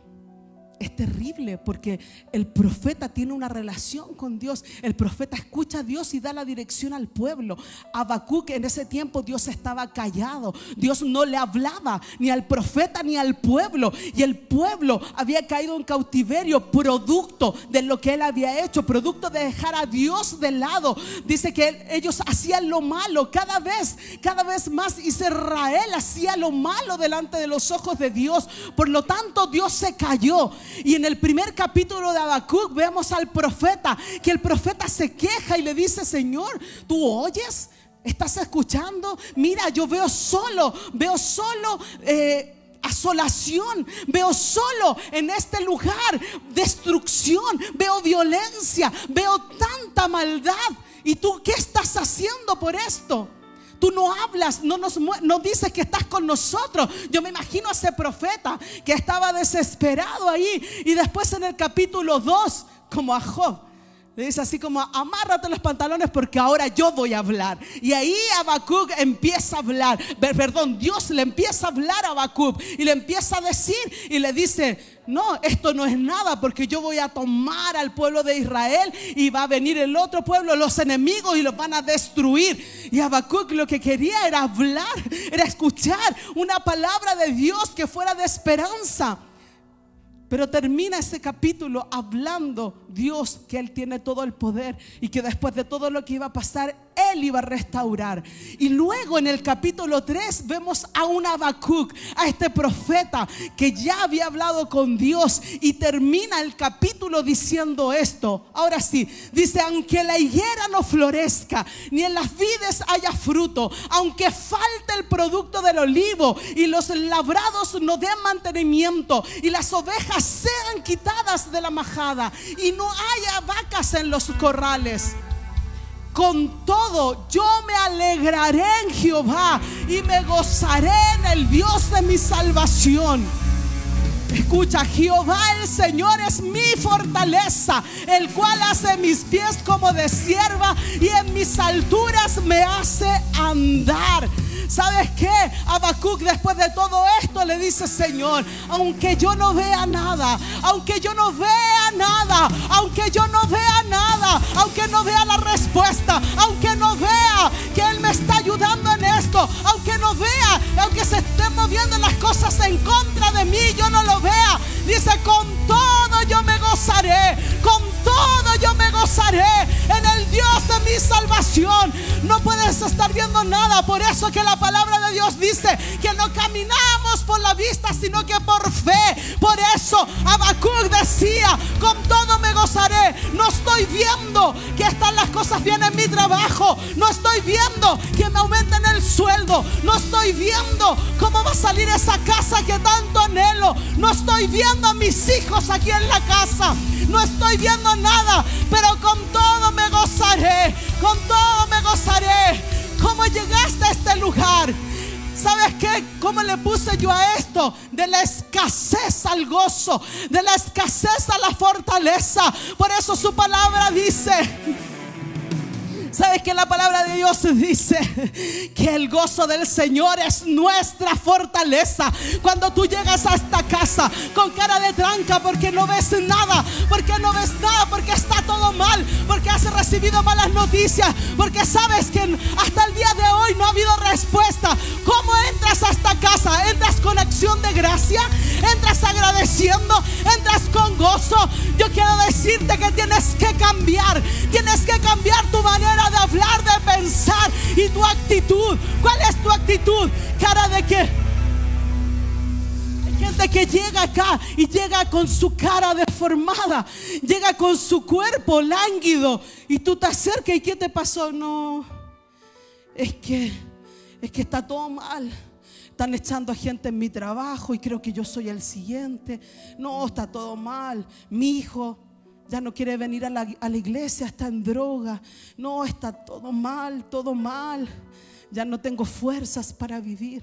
es terrible porque el profeta tiene una relación con Dios. El profeta escucha a Dios y da la dirección al pueblo. Habacuc en ese tiempo Dios estaba callado. Dios no le hablaba ni al profeta ni al pueblo. Y el pueblo había caído en cautiverio producto de lo que él había hecho, producto de dejar a Dios de lado. Dice que ellos hacían lo malo cada vez, cada vez más. Israel hacía lo malo delante de los ojos de Dios. Por lo tanto, Dios se cayó. Y en el primer capítulo de Habacuc vemos al profeta, que el profeta se queja y le dice, Señor, ¿tú oyes? ¿Estás escuchando? Mira, yo veo solo, veo solo... Eh, asolación, veo solo en este lugar destrucción, veo violencia, veo tanta maldad. ¿Y tú qué estás haciendo por esto? Tú no hablas, no nos no dices que estás con nosotros. Yo me imagino a ese profeta que estaba desesperado ahí. Y después en el capítulo 2, como a Job, le dice así como, amárrate los pantalones porque ahora yo voy a hablar. Y ahí Habacuc empieza a hablar. Perdón, Dios le empieza a hablar a Habacuc y le empieza a decir y le dice, no, esto no es nada porque yo voy a tomar al pueblo de Israel y va a venir el otro pueblo, los enemigos y los van a destruir. Y Habacuc lo que quería era hablar, era escuchar una palabra de Dios que fuera de esperanza. Pero termina ese capítulo hablando Dios que Él tiene todo el poder y que después de todo lo que iba a pasar, Él iba a restaurar. Y luego en el capítulo 3 vemos a un Habacuc, a este profeta que ya había hablado con Dios y termina el capítulo diciendo esto. Ahora sí, dice, aunque la higuera no florezca, ni en las vides haya fruto, aunque falte el producto del olivo y los labrados no den mantenimiento y las ovejas sean quitadas de la majada y no haya vacas en los corrales. Con todo, yo me alegraré en Jehová y me gozaré en el Dios de mi salvación. Escucha, Jehová el Señor es mi fortaleza, el cual hace mis pies como de sierva y en mis alturas me hace andar. ¿Sabes qué? Habacuc después de todo esto le dice, Señor, aunque yo no vea nada, aunque yo no vea nada, aunque yo no vea nada, aunque no vea la respuesta, aunque no vea que Él me está ayudando en esto, aunque no vea, aunque se estén moviendo las cosas en contra de mí, yo no lo vea. Dice, con todo gozaré, con todo yo me gozaré en el Dios de mi salvación. No puedes estar viendo nada, por eso que la palabra de Dios dice que no caminamos por la vista, sino que por fe. Por eso Habacuc decía, con todo me gozaré. No estoy viendo que están las cosas bien en mi trabajo. No estoy viendo que me aumenten el sueldo. No estoy viendo cómo va a salir esa casa que tanto anhelo. No estoy viendo a mis hijos aquí en la casa. No estoy viendo nada, pero con todo me gozaré. Con todo me gozaré. ¿Cómo llegaste a este lugar? ¿Sabes qué? ¿Cómo le puse yo a esto? De la escasez al gozo, de la escasez a la fortaleza. Por eso su palabra dice, ¿Sabes que la palabra de Dios dice que el gozo del Señor es nuestra fortaleza? Cuando tú llegas a esta casa con cara de tranca porque no ves nada, porque no ves nada, porque está todo mal, porque has recibido malas noticias, porque sabes que hasta el día de hoy no ha habido respuesta. ¿Cómo entras a esta casa? ¿Entras con acción de gracia? ¿Entras agradeciendo? ¿Entras con gozo? Yo quiero decirte que tienes que cambiar, tienes que cambiar tu manera de hablar, de pensar y tu actitud. ¿Cuál es tu actitud? Cara de que hay gente que llega acá y llega con su cara deformada, llega con su cuerpo lánguido y tú te acercas y ¿qué te pasó? No, es que es que está todo mal. Están echando a gente en mi trabajo y creo que yo soy el siguiente. No, está todo mal. Mi hijo ya no quiere venir a la, iglesia, está en droga. No, está todo mal, todo mal. Ya no tengo fuerzas para vivir.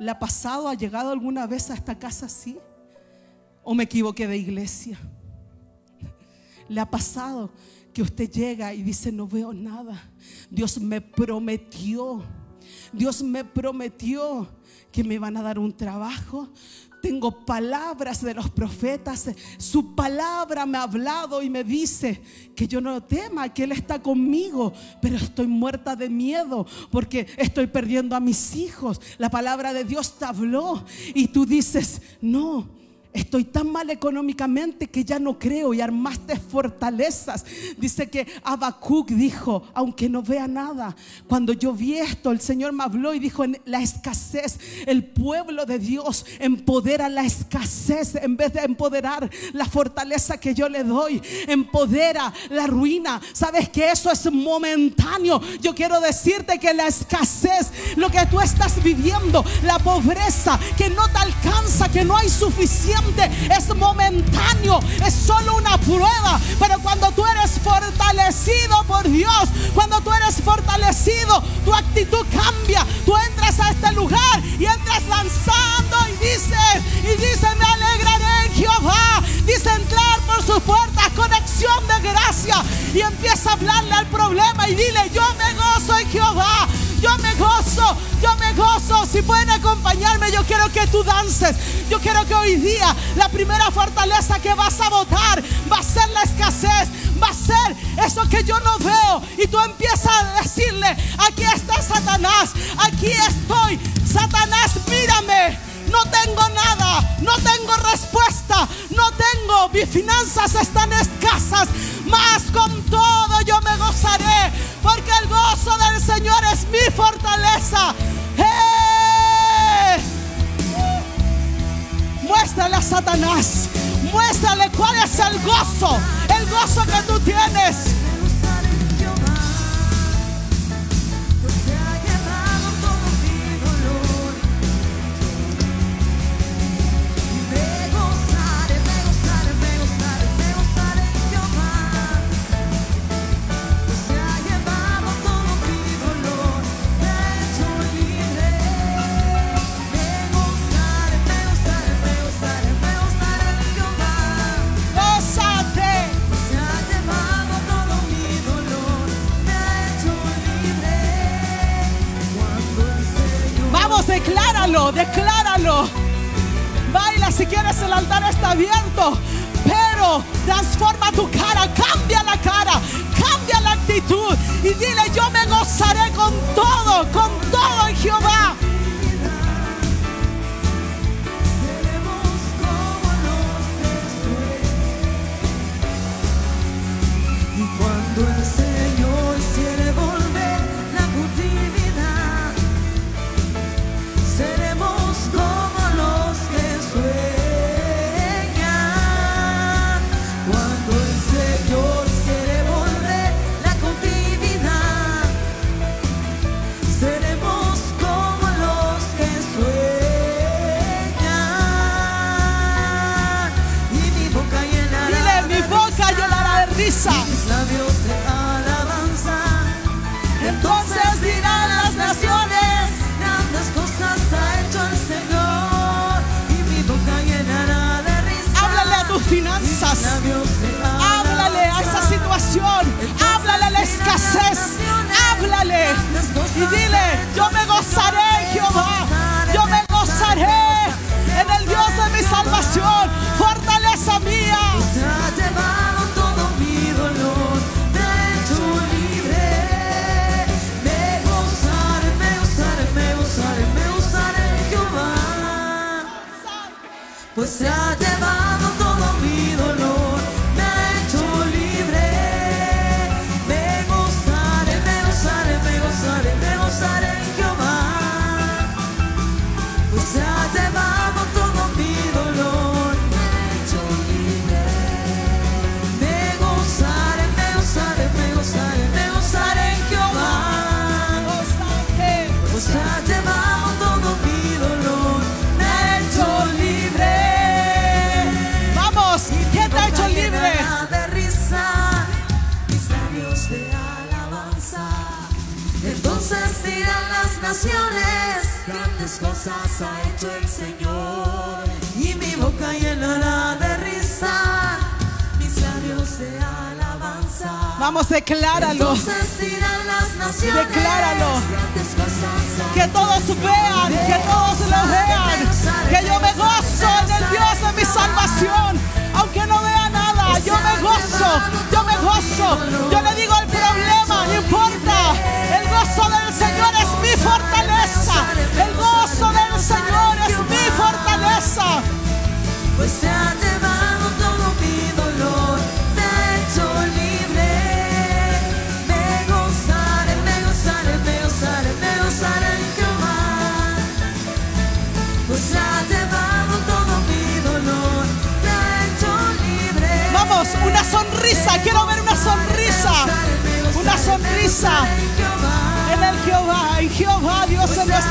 ¿Le ha pasado, ha llegado alguna vez a esta casa así? ¿O me equivoqué de iglesia? ¿Le ha pasado que usted llega y dice, no veo nada? Dios me prometió, Dios me prometió que me van a dar un trabajo tengo palabras de los profetas. Su palabra me ha hablado y me dice que yo no tema, que Él está conmigo, pero estoy muerta de miedo porque estoy perdiendo a mis hijos. La palabra de Dios te habló y tú dices, no Estoy tan mal económicamente que ya no creo y armaste fortalezas. Dice que Habacuc dijo, aunque no vea nada, cuando yo vi esto, el Señor me habló y dijo, en la escasez, el pueblo de Dios empodera la escasez en vez de empoderar la fortaleza que yo le doy, empodera la ruina. Sabes que eso es momentáneo. Yo quiero decirte que la escasez, lo que tú estás viviendo, la pobreza que no te alcanza, que no hay suficiente es momentáneo, es solo una prueba. Pero cuando tú eres fortalecido por Dios, cuando tú eres fortalecido, tu actitud cambia. Tú entras a este lugar y entras lanzando y dices, y dice, me alegraré Jehová. Dice entrar por sus puertas, conexión de gracia. Y empieza a hablarle al problema y dile, yo me gozo en Jehová. Yo me gozo, yo me gozo. Si pueden acompañarme, yo quiero que tú dances. Yo quiero que hoy día la primera fortaleza que vas a votar va a ser la escasez. Va a ser eso que yo no veo. Y tú empiezas a decirle, aquí está Satanás, aquí estoy. Satanás, mírame no tengo nada, no tengo respuesta, no tengo, mis finanzas están escasas, mas con todo yo me gozaré, porque el gozo del Señor es mi fortaleza. ¡Eh! Muéstrale a Satanás, muéstrale cuál es el gozo, el gozo que tú tienes. abierto. Pero transforma tu cara, cambia la cara, cambia la actitud y dile yo me gozaré con todo, con todo en Jehová.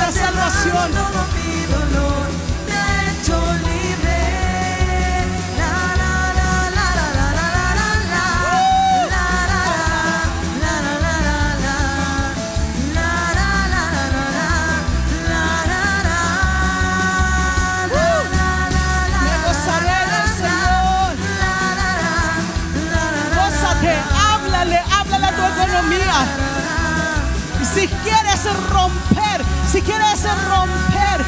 nuestra salvación. romper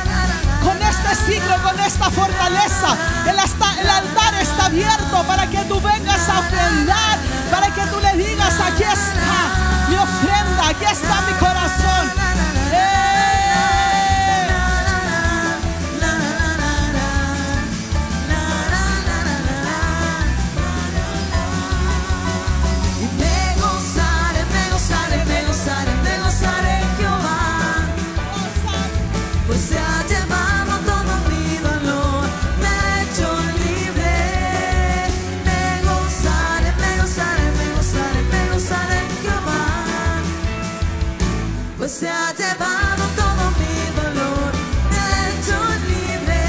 con este siglo, con esta fortaleza. El, hasta, el altar está abierto para que tú vengas a ofrendar, para que tú le digas, aquí está mi ofrenda, aquí está mi corazón. se ha llevado todo mi dolor hecho libre.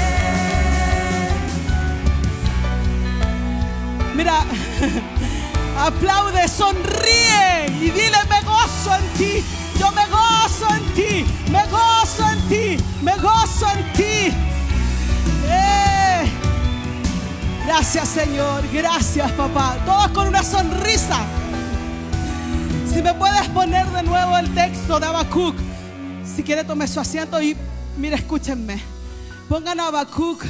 Mira, aplaude, sonríe y dile me gozo en ti, yo me gozo en ti, me gozo en ti, me gozo en ti. Eh. Gracias Señor, gracias papá, todos con una sonrisa. Si me puedes poner de nuevo el texto de Habacuc. Si quiere tome su asiento y mire, escúchenme. Pongan a Habacuc.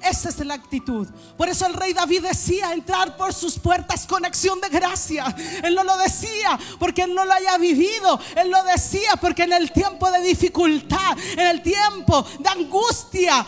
Esa es la actitud. Por eso el rey David decía entrar por sus puertas con acción de gracia. Él no lo decía porque él no lo haya vivido. Él lo decía porque en el tiempo de dificultad, en el tiempo de angustia,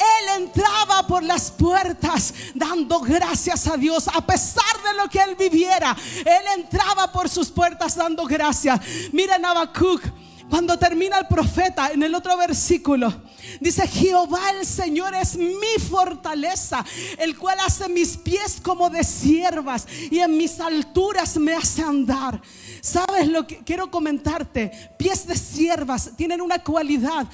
él entraba por las puertas dando gracias a Dios a pesar de lo que él viviera. Él entraba por sus puertas dando gracias. Miren Habacuc. Cuando termina el profeta en el otro versículo, dice, Jehová el Señor es mi fortaleza, el cual hace mis pies como de siervas y en mis alturas me hace andar. ¿Sabes lo que quiero comentarte? Pies de siervas tienen una cualidad.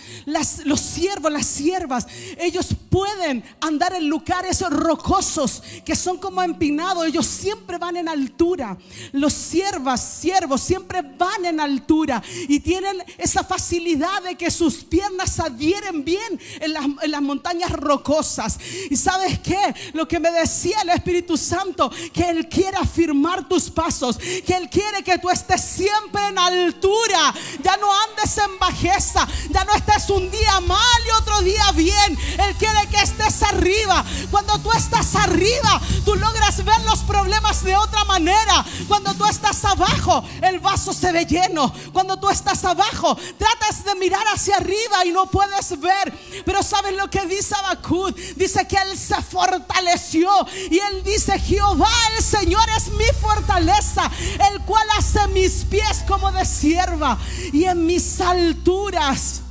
Los siervos, las siervas, ellos pueden andar en lugares rocosos que son como empinados. Ellos siempre van en altura. Los siervas, siervos, siempre van en altura y tienen esa facilidad de que sus piernas adhieren bien en las, en las montañas rocosas. ¿Y sabes qué? Lo que me decía el Espíritu Santo, que Él quiere afirmar tus pasos, que Él quiere que tú estés siempre en altura, ya no andes en bajeza, ya no estés un día mal y otro día bien. Él quiere que estés arriba. Cuando tú estás arriba, tú logras ver los problemas de otra manera. Cuando tú estás abajo, el vaso se ve lleno. Cuando tú estás abajo, tratas de mirar hacia arriba y no puedes ver. Pero ¿sabes lo que dice Habacuc? Dice que él se fortaleció y él dice, Jehová el Señor es mi fortaleza, el cual hace mis pies como de sierva y en mis alturas.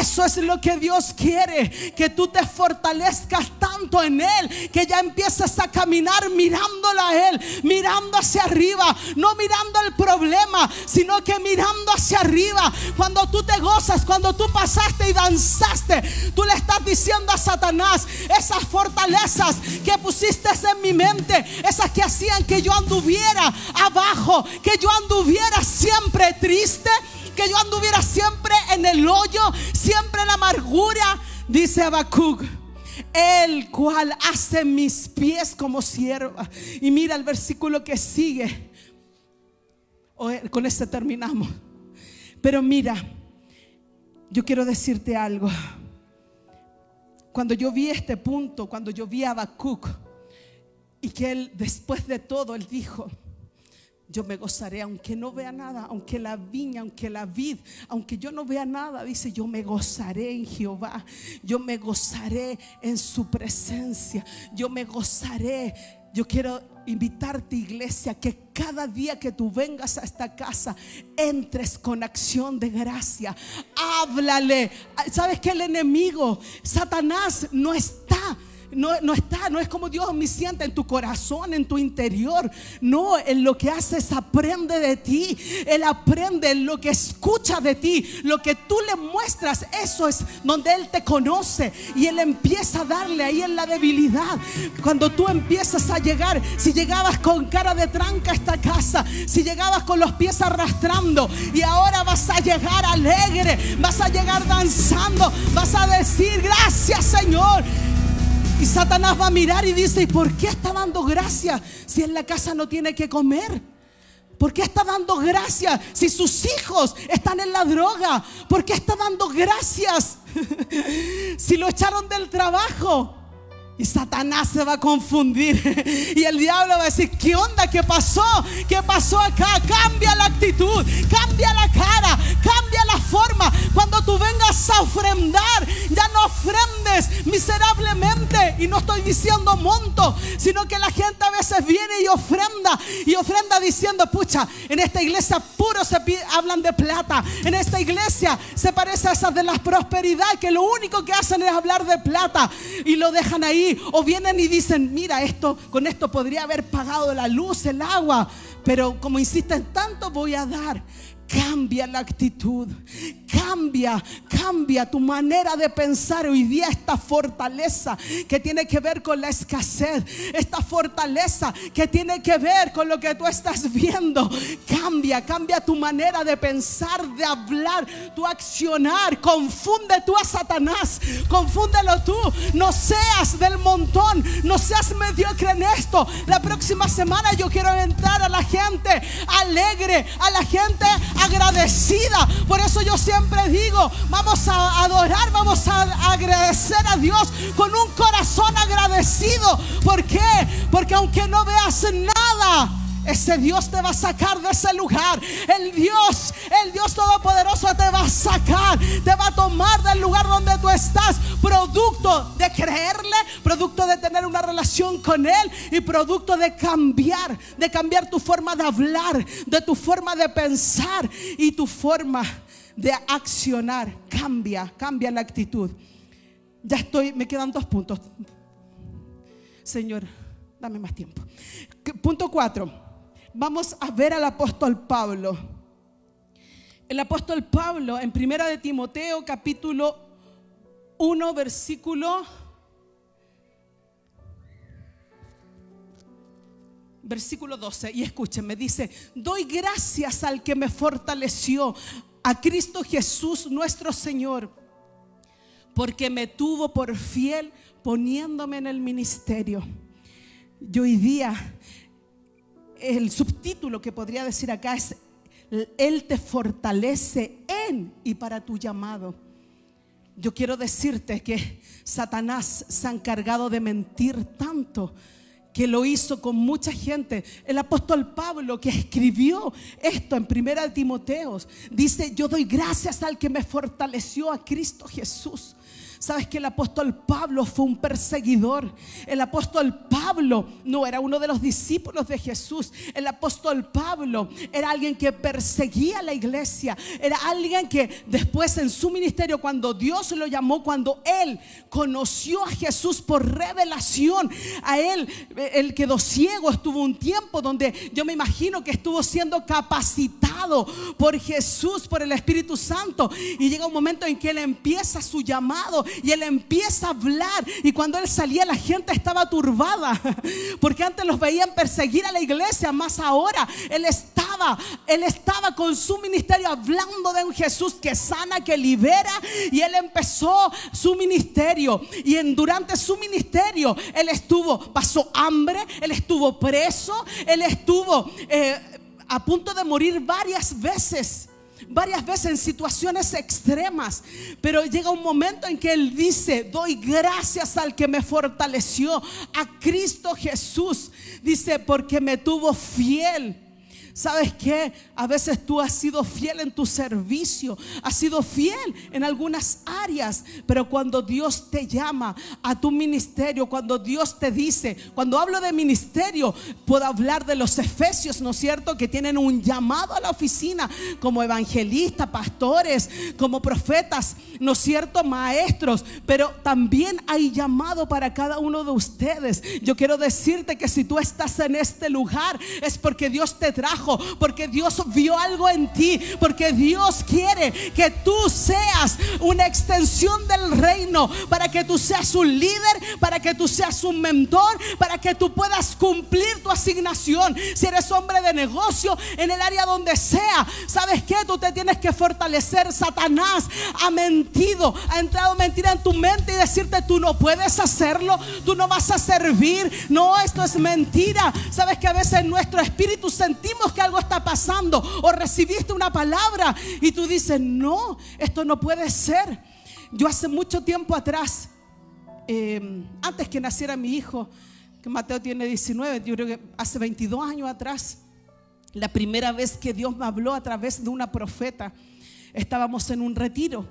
Eso es lo que Dios quiere, que tú te fortalezcas tanto en Él, que ya empieces a caminar mirándolo a Él, mirando hacia arriba, no mirando el problema, sino que mirando hacia arriba. Cuando tú te gozas, cuando tú pasaste y danzaste, tú le estás diciendo a Satanás, esas fortalezas que pusiste en mi mente, esas que hacían que yo anduviera abajo, que yo anduviera siempre triste que yo anduviera siempre en el hoyo, siempre en la amargura, dice Habacuc. El cual hace mis pies como sierva. Y mira el versículo que sigue. O- Con este terminamos. Pero mira, yo quiero decirte algo. Cuando yo vi este punto, cuando yo vi a y que él, después de todo, él dijo: yo me gozaré aunque no vea nada, aunque la viña, aunque la vid, aunque yo no vea nada, dice, yo me gozaré en Jehová, yo me gozaré en su presencia, yo me gozaré. Yo quiero invitarte, iglesia, que cada día que tú vengas a esta casa, entres con acción de gracia. Háblale. ¿Sabes que el enemigo, Satanás, no está? No, no está, no es como Dios omnisciente en tu corazón, en tu interior. No, Él lo que hace es aprende de ti. Él aprende lo que escucha de ti. Lo que tú le muestras, eso es donde Él te conoce. Y Él empieza a darle ahí en la debilidad. Cuando tú empiezas a llegar, si llegabas con cara de tranca a esta casa, si llegabas con los pies arrastrando y ahora vas a llegar alegre, vas a llegar danzando, vas a decir gracias Señor. Y Satanás va a mirar y dice, ¿y por qué está dando gracias si en la casa no tiene que comer? ¿Por qué está dando gracias si sus hijos están en la droga? ¿Por qué está dando gracias si lo echaron del trabajo? Y Satanás se va a confundir. Y el diablo va a decir, ¿qué onda? ¿Qué pasó? ¿Qué pasó acá? Cambia la actitud, cambia la cara, cambia la forma. Cuando tú vengas a ofrendar, miserablemente. Y no estoy diciendo monto, sino que la gente a veces viene y ofrenda. Y ofrenda diciendo, pucha, en esta iglesia puro se hablan de plata. En esta iglesia se parece a esas de la prosperidad, que lo único que hacen es hablar de plata. Y lo dejan ahí. O vienen y dicen, mira, esto, con esto podría haber pagado la luz, el agua. Pero como insisten tanto, voy a dar. Cambia la actitud, cambia, cambia tu manera de pensar hoy día esta fortaleza que tiene que ver con la escasez, esta fortaleza que tiene que ver con lo que tú estás viendo. Cambia, cambia tu manera de pensar, de hablar, tu accionar. Confunde tú a Satanás, confúndelo tú. No seas del montón, no seas mediocre en esto. La próxima semana yo quiero entrar a la gente alegre, a la gente agradecida. Por eso yo siempre digo, vamos a adorar, vamos a agradecer a Dios con un corazón agradecido. ¿Por qué? Porque aunque no veas nada, ese Dios te va a sacar de ese lugar. El Dios, el Dios Todopoderoso te va a sacar, te va a tomar del lugar donde tú estás. Producto de creerle, producto de tener una relación con Él y producto de cambiar, de cambiar tu forma de hablar, de tu forma de pensar y tu forma de accionar. Cambia, cambia la actitud. Ya estoy, me quedan dos puntos. Señor, dame más tiempo. Punto cuatro vamos a ver al apóstol Pablo. El apóstol Pablo en Primera de Timoteo capítulo 1 versículo versículo 12 y escúchenme dice, "Doy gracias al que me fortaleció, a Cristo Jesús nuestro Señor, porque me tuvo por fiel poniéndome en el ministerio." Yo hoy día el subtítulo que podría decir acá es, Él te fortalece en y para tu llamado. Yo quiero decirte que Satanás se ha encargado de mentir tanto que lo hizo con mucha gente. El apóstol Pablo que escribió esto en Primera de Timoteos dice, yo doy gracias al que me fortaleció a Cristo Jesús. Sabes que el apóstol Pablo fue un perseguidor. El apóstol Pablo no era uno de los discípulos de Jesús. El apóstol Pablo era alguien que perseguía la iglesia. Era alguien que después en su ministerio, cuando Dios lo llamó, cuando él conoció a Jesús por revelación, a él, él quedó ciego, estuvo un tiempo donde yo me imagino que estuvo siendo capacitado por Jesús, por el Espíritu Santo. Y llega un momento en que él empieza su llamado y él empieza a hablar. Y cuando él salía, la gente estaba turbada. Porque antes los veían perseguir a la iglesia, más ahora él estaba, él estaba con su ministerio hablando de un Jesús que sana, que libera. Y él empezó su ministerio. Y en, durante su ministerio, él estuvo, pasó hambre, él estuvo preso, él estuvo eh, a punto de morir varias veces varias veces en situaciones extremas, pero llega un momento en que Él dice, doy gracias al que me fortaleció, a Cristo Jesús. Dice, porque me tuvo fiel ¿Sabes qué? A veces tú has sido fiel en tu servicio, has sido fiel en algunas áreas, pero cuando Dios te llama a tu ministerio, cuando Dios te dice, cuando hablo de ministerio, puedo hablar de los efesios, ¿no es cierto? Que tienen un llamado a la oficina como evangelistas, pastores, como profetas, ¿no es cierto? Maestros, pero también hay llamado para cada uno de ustedes. Yo quiero decirte que si tú estás en este lugar es porque Dios te trajo porque Dios vio algo en ti, porque Dios quiere que tú seas una extensión del reino, para que tú seas un líder, para que tú seas un mentor, para que tú puedas cumplir tu asignación. Si eres hombre de negocio, en el área donde sea, ¿sabes qué? Tú te tienes que fortalecer. Satanás ha mentido, ha entrado mentira en tu mente y decirte tú no puedes hacerlo, tú no vas a servir. No, esto es mentira. Sabes que a veces en nuestro espíritu sentimos que algo está pasando o recibiste una palabra y tú dices, no, esto no puede ser. Yo hace mucho tiempo atrás, eh, antes que naciera mi hijo, que Mateo tiene 19, yo creo que hace 22 años atrás, la primera vez que Dios me habló a través de una profeta, estábamos en un retiro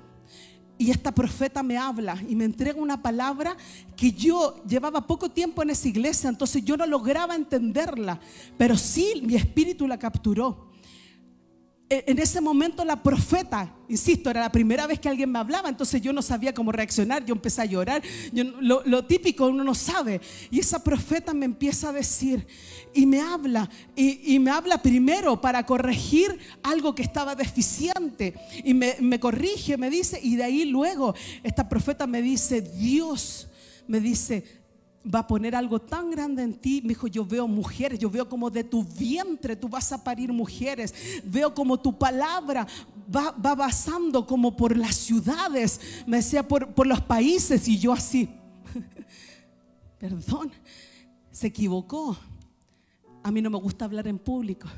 y esta profeta me habla y me entrega una palabra que yo llevaba poco tiempo en esa iglesia, entonces yo no lograba entenderla, pero sí mi espíritu la capturó. E- en ese momento la profeta, insisto, era la primera vez que alguien me hablaba, entonces yo no sabía cómo reaccionar, yo empecé a llorar, lo, típico uno no sabe. Y esa profeta me empieza a decir y me habla, y, y me habla primero para corregir algo que estaba deficiente, y me, me corrige, me dice, y de ahí luego esta profeta me dice, Dios me dice, va a poner algo tan grande en ti. Me dijo, yo veo mujeres, yo veo como de tu vientre tú vas a parir mujeres. Veo como tu palabra va, va basando como por las ciudades, me decía, por, por los países. Y yo así, perdón, se equivocó. A mí no me gusta hablar en público.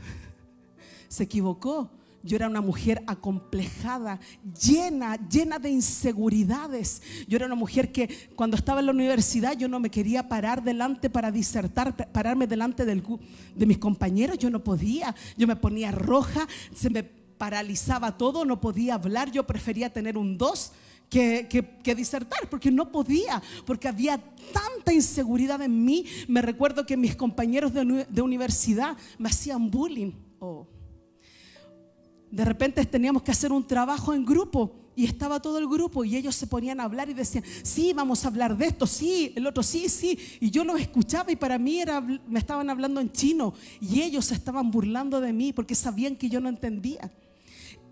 Se equivocó. Yo era una mujer acomplejada, llena, llena de inseguridades. Yo era una mujer que cuando estaba en la universidad yo no me quería parar delante para disertar, pa- pararme delante de mis compañeros. Yo no podía. Yo me ponía roja, se me paralizaba todo, no podía hablar. Yo prefería tener un 2 que, que- disertar, porque no podía, porque había tanta inseguridad en mí. Me recuerdo que mis compañeros de, de universidad me hacían bullying. Oh. De repente teníamos que hacer un trabajo en grupo y estaba todo el grupo y ellos se ponían a hablar y decían, sí, vamos a hablar de esto, sí, el otro, sí, sí. Y yo los escuchaba y para mí era, me estaban hablando en chino y ellos se estaban burlando de mí porque sabían que yo no entendía.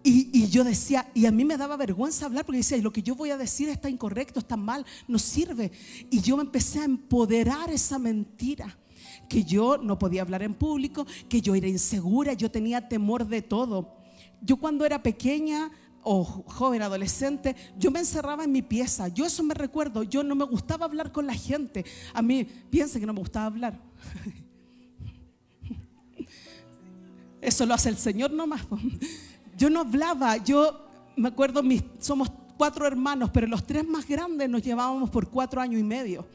Y, yo decía, y a mí me daba vergüenza hablar porque decía, lo que yo voy a decir está incorrecto, está mal, no sirve. Y yo me empecé a empoderar esa mentira, que yo no podía hablar en público, que yo era insegura, yo tenía temor de todo. Yo cuando era pequeña o joven, adolescente, yo me encerraba en mi pieza. Yo eso me recuerdo, yo no me gustaba hablar con la gente. A mí, piensen que no me gustaba hablar. Eso lo hace el Señor nomás. Yo no hablaba, yo me acuerdo, somos cuatro hermanos, pero los tres más grandes nos llevábamos por cuatro años y medio.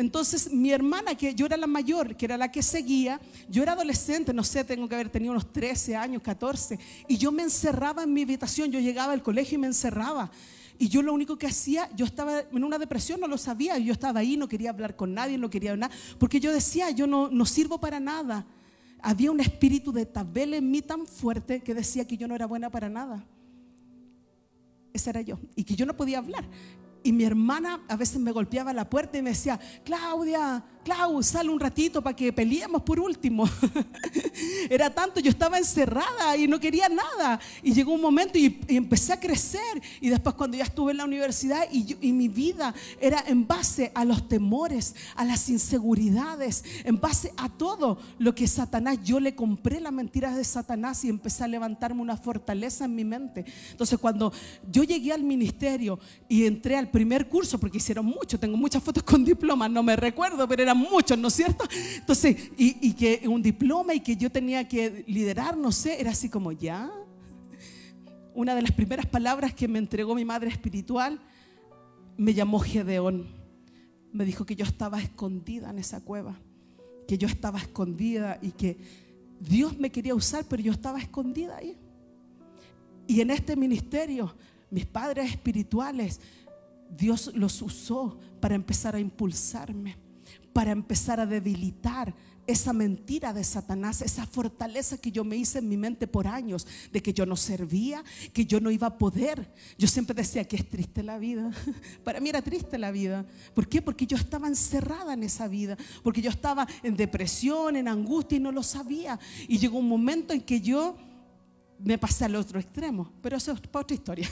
Entonces mi hermana, que yo era la mayor, que era la que seguía, yo era adolescente, no sé, tengo que haber tenido unos 13 años, 14, y yo me encerraba en mi habitación, yo llegaba al colegio y me encerraba. Y yo lo único que hacía, yo estaba en una depresión, no lo sabía, yo estaba ahí, no quería hablar con nadie, no quería nada, porque yo decía, yo no, no sirvo para nada. Había un espíritu de tabel en mí tan fuerte que decía que yo no era buena para nada. Esa era yo. Y que yo no podía hablar. Y mi hermana a veces me golpeaba la puerta y me decía, Claudia, Clau, sal un ratito para que peleemos por último. Era tanto, yo estaba encerrada y no quería nada. Y llegó un momento y, y empecé a crecer. Y después cuando ya estuve en la universidad y, yo- y mi vida era en base a los temores, a las inseguridades, en base a todo lo que Satanás, yo le compré las mentiras de Satanás y empecé a levantarme una fortaleza en mi mente. Entonces cuando yo llegué al ministerio y entré al primer curso, porque hicieron mucho, tengo muchas fotos con diplomas, no me recuerdo, pero muchos, ¿no es cierto? Entonces, y, y que un diploma y que yo tenía que liderar, no sé, era así como ya. Una de las primeras palabras que me entregó mi madre espiritual me llamó Gedeón. Me dijo que yo estaba escondida en esa cueva, que yo estaba escondida y que Dios me quería usar, pero yo estaba escondida ahí. Y en este ministerio, mis padres espirituales, Dios los usó para empezar a impulsarme, para empezar a debilitar esa mentira de Satanás, esa fortaleza que yo me hice en mi mente por años, de que yo no servía, que yo no iba a poder. Yo siempre decía que es triste la vida. Para mí era triste la vida. ¿Por qué? Porque yo estaba encerrada en esa vida, porque yo estaba en depresión, en angustia y no lo sabía. Y llegó un momento en que yo me pasé al otro extremo, pero eso es para otra historia.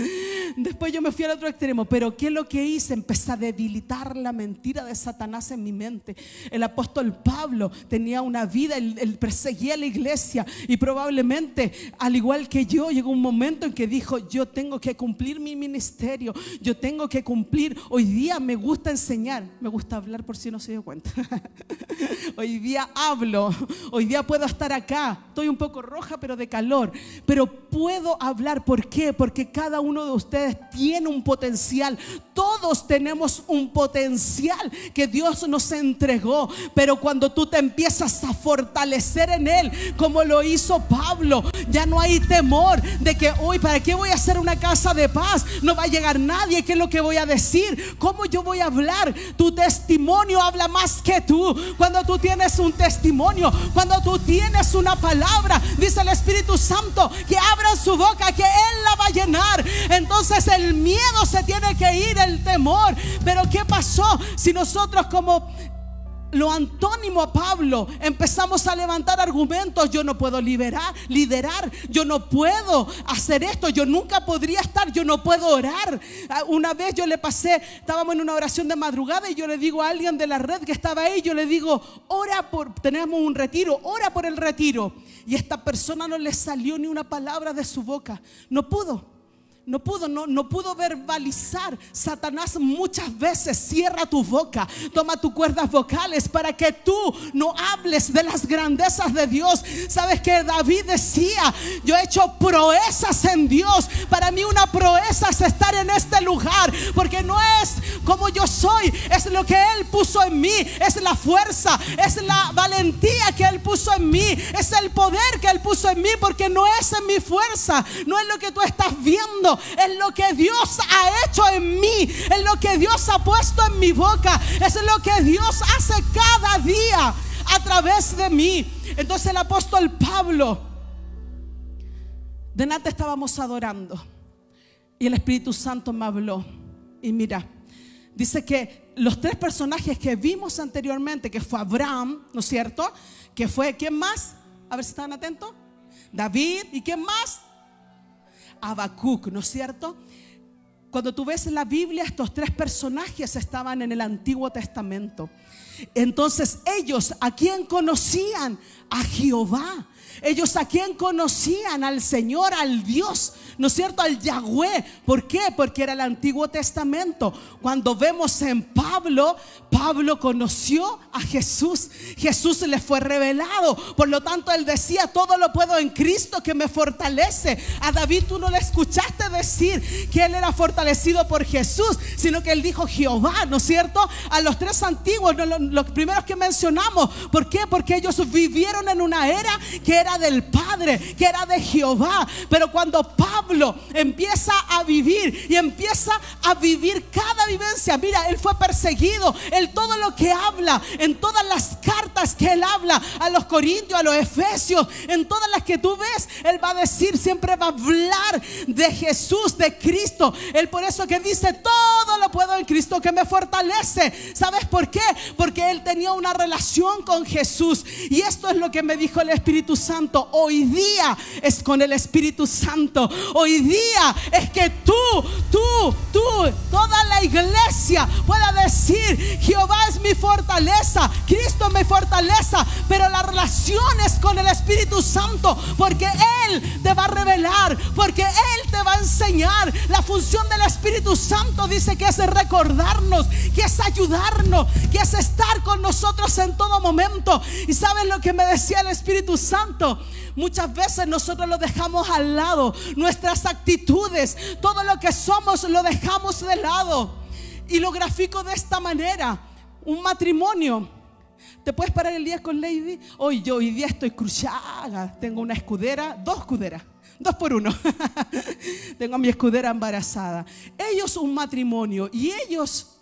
Después yo me fui al otro extremo, pero ¿qué es lo que hice? Empecé a debilitar la mentira de Satanás en mi mente. El apóstol Pablo tenía una vida, él, perseguía a la iglesia y probablemente, al igual que yo, llegó un momento en que dijo, yo tengo que cumplir mi ministerio, yo tengo que cumplir. Hoy día me gusta enseñar, me gusta hablar por si no se dio cuenta. Hoy día hablo, hoy día puedo estar acá, estoy un poco roja pero de calor, pero puedo hablar, ¿por qué? Porque cada uno de ustedes tiene un potencial, todos tenemos un potencial que Dios nos entregó, pero cuando tú te empiezas a fortalecer en Él, como lo hizo Pablo, ya no hay temor de que hoy, ¿para qué voy a hacer una casa de paz? No va a llegar nadie, ¿qué es lo que voy a decir? ¿Cómo yo voy a hablar? Tu testimonio habla más que tú. Cuando tú tienes un testimonio, cuando tú tienes una palabra, dice el Espíritu Santo Santo, que abran su boca, que Él la va a llenar. Entonces el miedo se tiene que ir, el temor. Pero ¿qué pasó si nosotros como lo antónimo a Pablo, empezamos a levantar argumentos, yo no puedo liberar, liderar, yo no puedo hacer esto, yo nunca podría estar, yo no puedo orar. Ah, Una vez yo le pasé, estábamos en una oración de madrugada y yo le digo a alguien de la red que estaba ahí, yo le digo, ora por, tenemos un retiro, ora por el retiro. Y esta persona no le salió ni una palabra de su boca, no pudo. No pudo, no, no pudo verbalizar. Satanás muchas veces cierra tu boca, toma tus cuerdas vocales para que tú no hables de las grandezas de Dios. Sabes que David decía, yo he hecho proezas en Dios. Para mí una proeza es estar en este lugar, porque no es como yo soy, es lo que Él puso en mí, es la fuerza, es la valentía que Él puso en mí, es el poder que Él puso en mí, porque no es en mi fuerza, no es lo que tú estás viendo, es lo que Dios ha hecho en mí, es lo que Dios ha puesto en mi boca, es lo que Dios hace cada día a través de mí. Entonces el apóstol Pablo, de nada estábamos adorando y el Espíritu Santo me habló y mira, dice que los tres personajes que vimos anteriormente, que fue Abraham, ¿no es cierto? Que fue, ¿quién más? A ver si están atentos. David, ¿y quién más? Habacuc, ¿no es cierto? Cuando tú ves la Biblia, estos tres personajes estaban en el Antiguo Testamento. Entonces ellos, ¿a quién conocían? A Jehová. Ellos a quién conocían al Señor, al Dios, ¿no es cierto? Al Yahweh. ¿Por qué? Porque era el Antiguo Testamento. Cuando vemos en Pablo, Pablo conoció a Jesús. Jesús le fue revelado. Por lo tanto, él decía, todo lo puedo en Cristo que me fortalece. A David tú no le escuchaste decir que él era fortalecido por Jesús, sino que él dijo Jehová, ¿no es cierto? A los tres antiguos, los primeros que mencionamos. ¿Por qué? Porque ellos vivieron en una era que era del Padre, que era de Jehová. Pero cuando Pablo empieza a vivir y empieza a vivir cada vivencia, mira, él fue perseguido, él todo lo que habla, en todas las cartas que él habla, a los corintios, a los efesios, en todas las que tú ves, él va a decir, siempre va a hablar de Jesús, de Cristo. Él por eso que dice, todo lo puedo en Cristo que me fortalece. ¿Sabes por qué? Porque él tenía una relación con Jesús. Y esto es lo que me dijo el Espíritu Santo. Hoy día es con el Espíritu Santo. Hoy día es que tú, tú, tú, toda la iglesia pueda decir, Jehová es mi fortaleza, Cristo es mi fortaleza, pero la relación es con el Espíritu Santo, porque Él te va a revelar, porque Él te va a enseñar. La función del Espíritu Santo dice que es recordarnos, que es ayudarnos, que es estar con nosotros en todo momento. Y sabes lo que me decía el Espíritu Santo. Muchas veces nosotros lo dejamos al lado, nuestras actitudes, todo lo que somos lo dejamos de lado. Y lo grafico de esta manera. Un matrimonio. ¿Te puedes parar el día con Lady? Hoy yo hoy día estoy cruciada. Tengo una escudera, dos escuderas. Dos por uno. Tengo a mi escudera embarazada. Ellos un matrimonio y ellos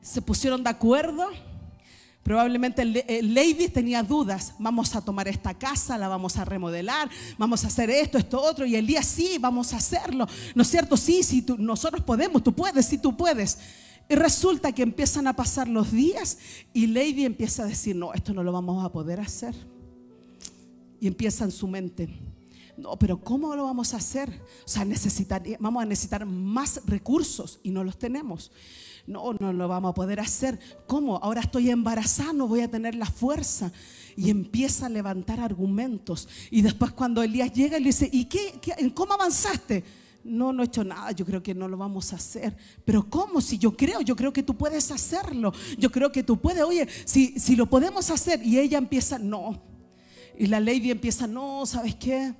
se pusieron de acuerdo. Probablemente el Lady tenía dudas. Vamos a tomar esta casa, la vamos a remodelar, vamos a hacer esto, esto, otro. Y el día sí, vamos a hacerlo. ¿No es cierto? Sí, sí, tú- nosotros podemos, tú puedes, sí, tú puedes. Y resulta que empiezan a pasar los días y Lady empieza a decir, no, esto no lo vamos a poder hacer. Y empieza en su mente, no, pero ¿cómo lo vamos a hacer? O sea, necesitar, vamos a necesitar más recursos y no los tenemos. No, no lo vamos a poder hacer. ¿Cómo? Ahora estoy embarazada, no voy a tener la fuerza. Y empieza a levantar argumentos. Y después cuando Elías llega y le dice, ¿y qué, qué- cómo avanzaste? No, no he hecho nada, yo creo que no lo vamos a hacer. Pero ¿cómo? Si yo creo, yo creo que tú puedes hacerlo. Yo creo que tú puedes, oye, si, si lo podemos hacer. Y ella empieza, no. Y la lady empieza, no, ¿sabes qué?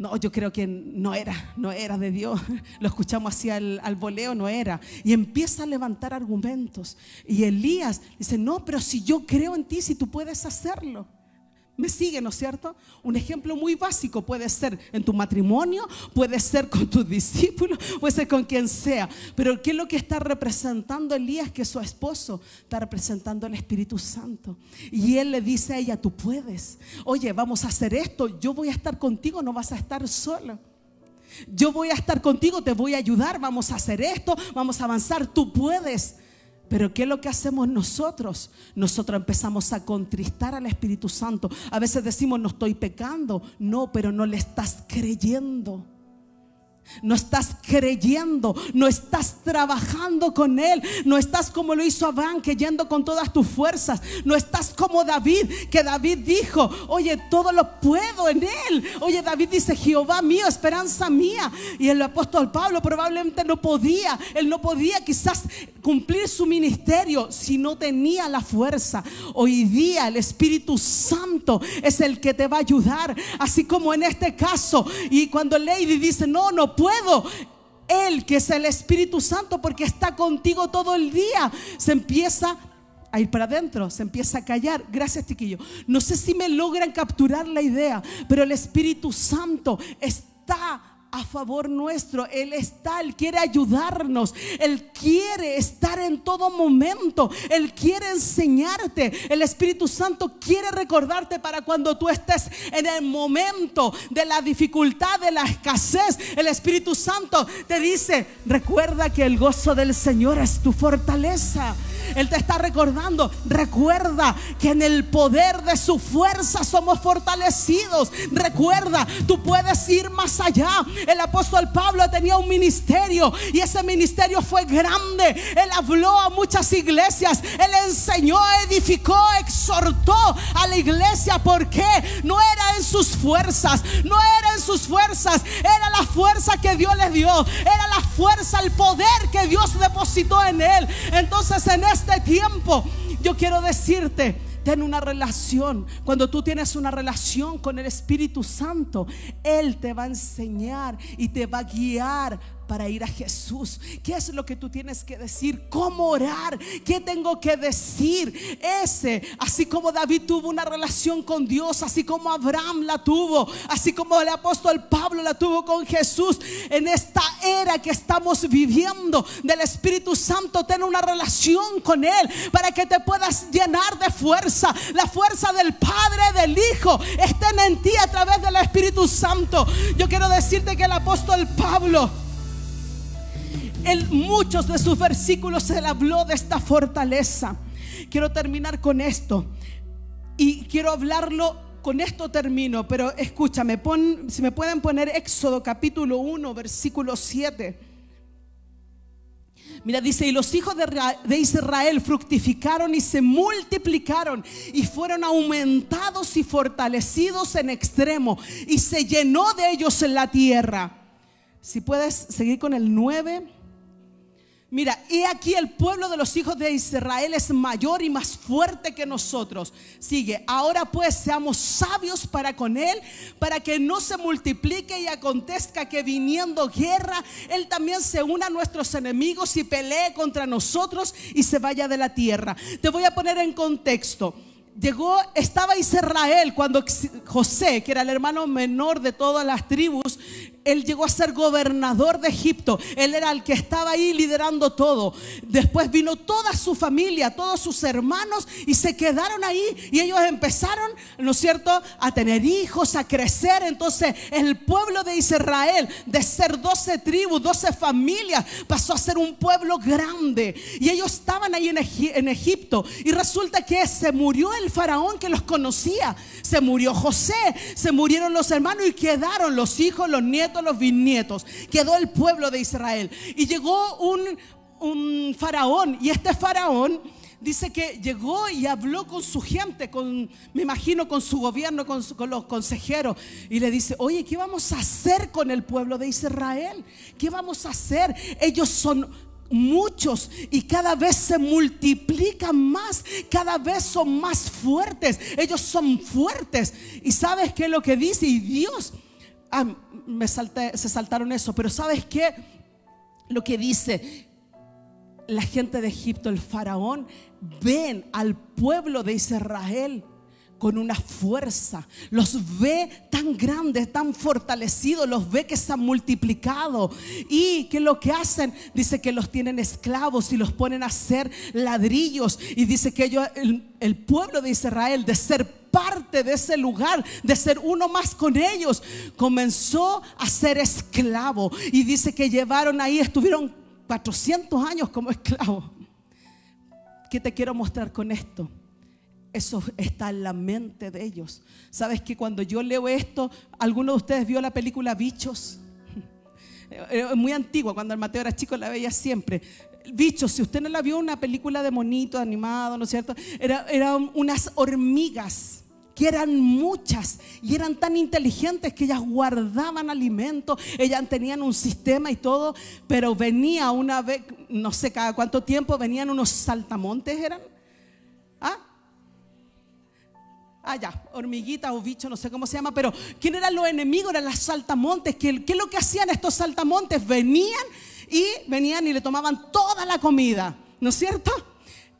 No, yo creo que no era, no era de Dios. Lo escuchamos así al, al voleo, no era. Y empieza a levantar argumentos. Y Elías dice, no, pero si yo creo en ti, si tú puedes hacerlo. Me sigue, ¿no es cierto? Un ejemplo muy básico puede ser en tu matrimonio, puede ser con tus discípulos, puede ser con quien sea. Pero ¿qué es lo que está representando Elías? Que su esposo está representando el Espíritu Santo. Y él le dice a ella, tú puedes. Oye, vamos a hacer esto. Yo voy a estar contigo, no vas a estar solo. Yo voy a estar contigo, te voy a ayudar, vamos a hacer esto, vamos a avanzar, tú puedes. Pero ¿qué es lo que hacemos nosotros? Nosotros empezamos a contristar al Espíritu Santo. A veces decimos, no estoy pecando. No, pero no le estás creyendo. No estás creyendo, no estás trabajando con Él, no estás como lo hizo Abraham, que yendo con todas tus fuerzas, no estás como David, que David dijo, oye, todo lo puedo en Él. Oye, David dice, Jehová mío, esperanza mía. Y el apóstol Pablo probablemente no podía, él no podía quizás cumplir su ministerio si no tenía la fuerza. Hoy día el Espíritu Santo es el que te va a ayudar, así como en este caso. Y cuando Lady dice, no, no puedo. Él, que es el Espíritu Santo, porque está contigo todo el día, se empieza a ir para adentro, se empieza a callar. Gracias, chiquillo. No sé si me logran capturar la idea, pero el Espíritu Santo está a favor nuestro. Él está, Él quiere ayudarnos. Él quiere estar en todo momento. Él quiere enseñarte. El Espíritu Santo quiere recordarte para cuando tú estés en el momento de la dificultad, de la escasez. El Espíritu Santo te dice, recuerda que el gozo del Señor es tu fortaleza. Él te está recordando, recuerda que en el poder de su fuerza somos fortalecidos. Recuerda, tú puedes ir más allá. El apóstol Pablo tenía un ministerio y ese ministerio fue grande. Él habló a muchas iglesias, él enseñó, edificó, exhortó a la iglesia porque no era en sus fuerzas, no era en sus fuerzas, era la fuerza que Dios le dio, era la fuerza, el poder que Dios depositó en él. Entonces en este tiempo yo quiero decirte, ten una relación. Cuando tú tienes una relación con el Espíritu Santo, Él te va a enseñar y te va a guiar para ir a Jesús. ¿Qué es lo que tú tienes que decir? ¿Cómo orar? ¿Qué tengo que decir? Ese, así como David tuvo una relación con Dios, así como Abraham la tuvo, así como el apóstol Pablo la tuvo con Jesús, en esta era que estamos viviendo del Espíritu Santo, ten una relación con Él para que te puedas llenar de fuerza. La fuerza del Padre, del Hijo, estén en ti a través del Espíritu Santo. Yo quiero decirte que el apóstol Pablo, en muchos de sus versículos se habló de esta fortaleza. Quiero terminar con esto. Y quiero hablarlo, con esto termino, pero escúchame, pon, si me pueden poner Éxodo capítulo 1, versículo 7. Mira, dice, y los hijos de Israel fructificaron y se multiplicaron y fueron aumentados y fortalecidos en extremo y se llenó de ellos en la tierra. Si puedes seguir con el 9. Mira, y aquí el pueblo de los hijos de Israel es mayor y más fuerte que nosotros. Sigue, ahora pues seamos sabios para con él, para que no se multiplique y acontezca que viniendo guerra, él también se una a nuestros enemigos y pelee contra nosotros y se vaya de la tierra. Te voy a poner en contexto. Llegó, estaba Israel cuando José, que era el hermano menor de todas las tribus, él llegó a ser gobernador de Egipto. Él era el que estaba ahí liderando todo. Después vino toda su familia, todos sus hermanos y se quedaron ahí y ellos empezaron, ¿no es cierto?, a tener hijos, a crecer. Entonces el pueblo de Israel, de ser 12 tribus, 12 familias, pasó a ser un pueblo grande. Y ellos estaban ahí en, Egi- en Egipto y resulta que se murió el faraón que los conocía. Se murió José, se murieron los hermanos y quedaron los hijos, los nietos, los bisnietos. Quedó el pueblo de Israel. Y llegó un, faraón y este faraón dice que llegó y habló con su gente, con, me imagino con su gobierno, con, con los consejeros, y le dice, oye, ¿qué vamos a hacer con el pueblo de Israel? ¿Qué vamos a hacer? Ellos son muchos y cada vez se multiplican más, cada vez son más fuertes, ellos son fuertes. ¿Y sabes qué es lo que dice? Y Dios, ah, me salté, se saltaron eso, pero ¿sabes qué? Lo que dice, la gente de Egipto, el faraón, ven al pueblo de Israel con una fuerza, los ve tan grandes, tan fortalecidos, los ve que se han multiplicado y que lo que hacen, dice que los tienen esclavos y los ponen a hacer ladrillos y dice que ellos, el, el pueblo de Israel, de ser parte de ese lugar, de ser uno más con ellos, comenzó a ser esclavo y dice que llevaron ahí, estuvieron 400 años como esclavos. ¿Qué te quiero mostrar con esto? Eso está en la mente de ellos. Sabes que cuando yo leo esto, ¿alguno de ustedes vio la película Bichos? Es muy antigua, cuando el Mateo era chico la veía siempre. Bichos, si usted no la vio, una película de monito animado, ¿no es cierto? Era- eran unas hormigas que eran muchas y eran tan inteligentes que ellas guardaban alimento, ellas tenían un sistema y todo, pero venía una vez, no sé cada cuánto tiempo, venían unos saltamontes, eran. Ah, ya, hormiguita o bicho, no sé cómo se llama, pero ¿quién eran los enemigos? Eran las saltamontes. ¿Qué, qué es lo que hacían estos saltamontes? Venían y venían y le tomaban toda la comida, ¿no es cierto?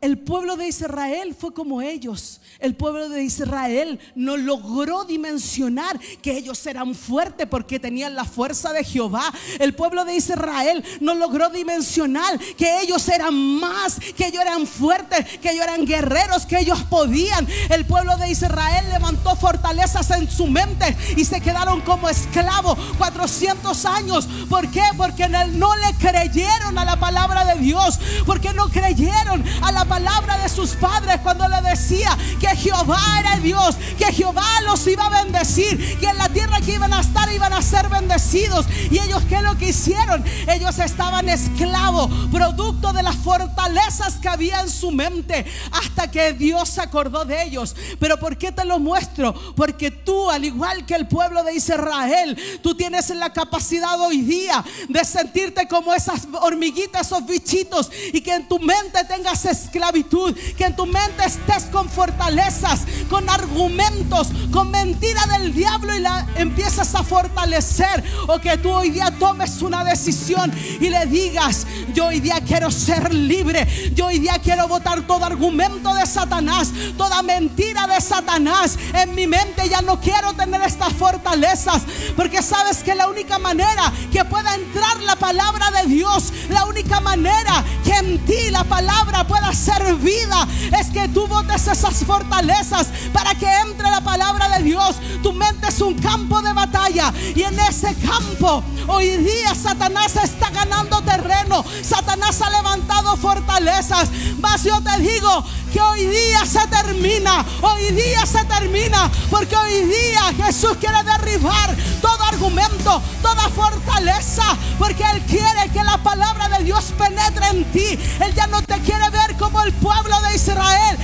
El pueblo de Israel fue como ellos. El pueblo de Israel no logró dimensionar que ellos eran fuertes porque tenían la fuerza de Jehová. El pueblo de Israel no logró dimensionar que ellos eran más, que ellos eran fuertes, que ellos eran guerreros, que ellos podían. El pueblo de Israel levantó fortalezas en su mente y se quedaron como esclavos 400 años. ¿Por qué? Porque no le creyeron a la palabra de Dios, porque no creyeron a la palabra de sus padres cuando le decía que Jehová era Dios, que Jehová los iba a bendecir, que en la tierra que iban a estar iban a ser bendecidos. Y ellos, ¿qué es lo que hicieron? Ellos estaban esclavos, producto de las fortalezas que había en su mente, hasta que Dios se acordó de ellos. Pero ¿por qué te lo muestro? Porque tú, al igual que el pueblo de Israel, tú tienes la capacidad hoy día de sentirte como esas hormiguitas, esos bichitos, y que en tu mente tengas esclavitud, que en tu mente estés con fortalezas, con argumentos, con mentira del diablo y la empiezas a fortalecer, o que tú hoy día tomes una decisión y le digas, yo hoy día quiero ser libre, yo hoy día quiero votar todo argumento de Satanás, toda mentira de Satanás en mi mente, ya no quiero tener estas fortalezas, porque sabes que la única manera que pueda entrar la palabra de Dios, la única manera que en ti la palabra pueda ser vida, es que tú votes esas fortalezas para que entre la palabra de Dios. Tu mente es un campo de batalla y en ese campo hoy día Satanás está ganando terreno. Satanás ha levantado fortalezas. Mas yo te digo que hoy día se termina. Hoy día se termina. Porque hoy día Jesús quiere derribar todo argumento, toda fortaleza. Porque Él quiere que la palabra de Dios penetre en ti. Él ya no te quiere ver como el pueblo de Israel.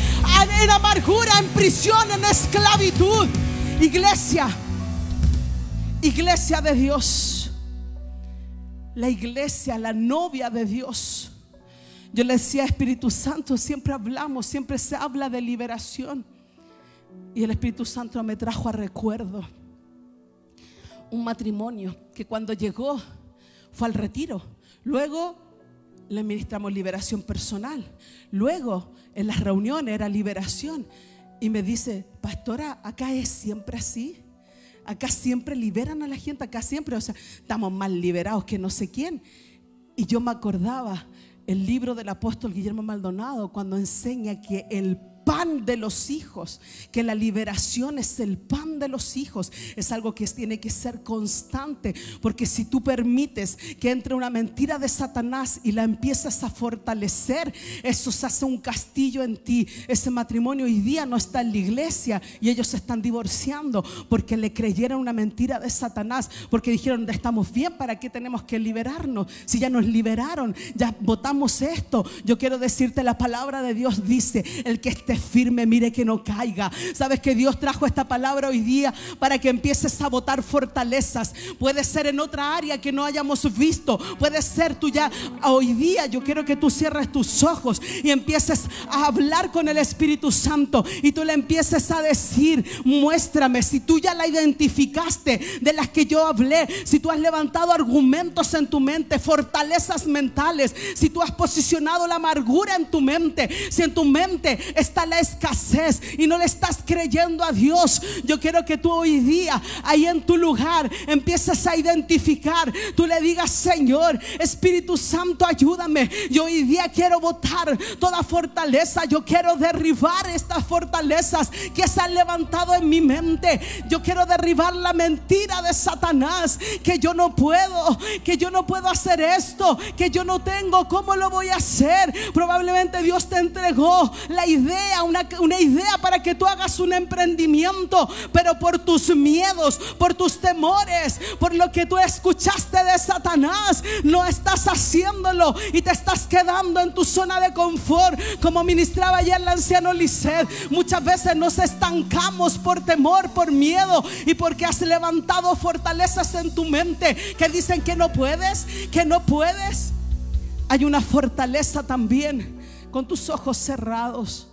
En amargura, en prisión, en esclavitud. Iglesia. Iglesia de Dios. La iglesia, la novia de Dios. Yo le decía, Espíritu Santo, siempre hablamos, siempre se habla de liberación. Y el Espíritu Santo me trajo a recuerdo un matrimonio que cuando llegó fue al retiro. Luego le ministramos liberación personal. Luego en las reuniones era liberación. Y me dice, pastora, acá es siempre así. Acá siempre liberan a la gente, acá siempre, o sea, estamos más liberados que no sé quién. Y yo me acordaba el libro del apóstol Guillermo Maldonado cuando enseña que el pan de los hijos, que la liberación es el pan de los hijos, es algo que tiene que ser constante, porque si tú permites que entre una mentira de Satanás y la empiezas a fortalecer, eso se hace un castillo en ti. Ese matrimonio hoy día no está en la iglesia y ellos se están divorciando porque le creyeron una mentira de Satanás, porque dijeron, estamos bien, ¿para qué tenemos que liberarnos? Si ya nos liberaron, ya votamos esto. Yo quiero decirte, la palabra de Dios dice, el que esté firme, mire que no caiga. Sabes que Dios trajo esta palabra hoy día para que empieces a votar fortalezas. Puede ser en otra área que no hayamos visto. Puede ser tú ya hoy día. Yo quiero que tú cierres tus ojos y empieces a hablar con el Espíritu Santo y tú le empieces a decir, muéstrame si tú ya la identificaste de las que yo hablé, si tú has levantado argumentos en tu mente, fortalezas mentales, si tú has posicionado la amargura en tu mente, si en tu mente está la escasez y no le estás creyendo a Dios, yo quiero que tú hoy día, ahí en tu lugar, empieces a identificar. Tú le digas, Señor, Espíritu Santo, ayúdame. Yo hoy día quiero votar toda fortaleza. Yo quiero derribar estas fortalezas que se han levantado en mi mente. Yo quiero derribar la mentira de Satanás. Que yo no puedo, que yo no puedo hacer esto, que yo no tengo. ¿Cómo lo voy a hacer? Probablemente Dios te entregó la idea, una, una idea para que tú hagas un emprendimiento, pero por tus miedos, por tus temores, por lo que tú escuchaste de Satanás, no estás haciéndolo y te estás quedando en tu zona de confort, como ministraba ayer el anciano Lisset. Muchas veces nos estancamos por temor, por miedo y porque has levantado fortalezas en tu mente que dicen que no puedes, que no puedes. Hay una fortaleza también con tus ojos cerrados.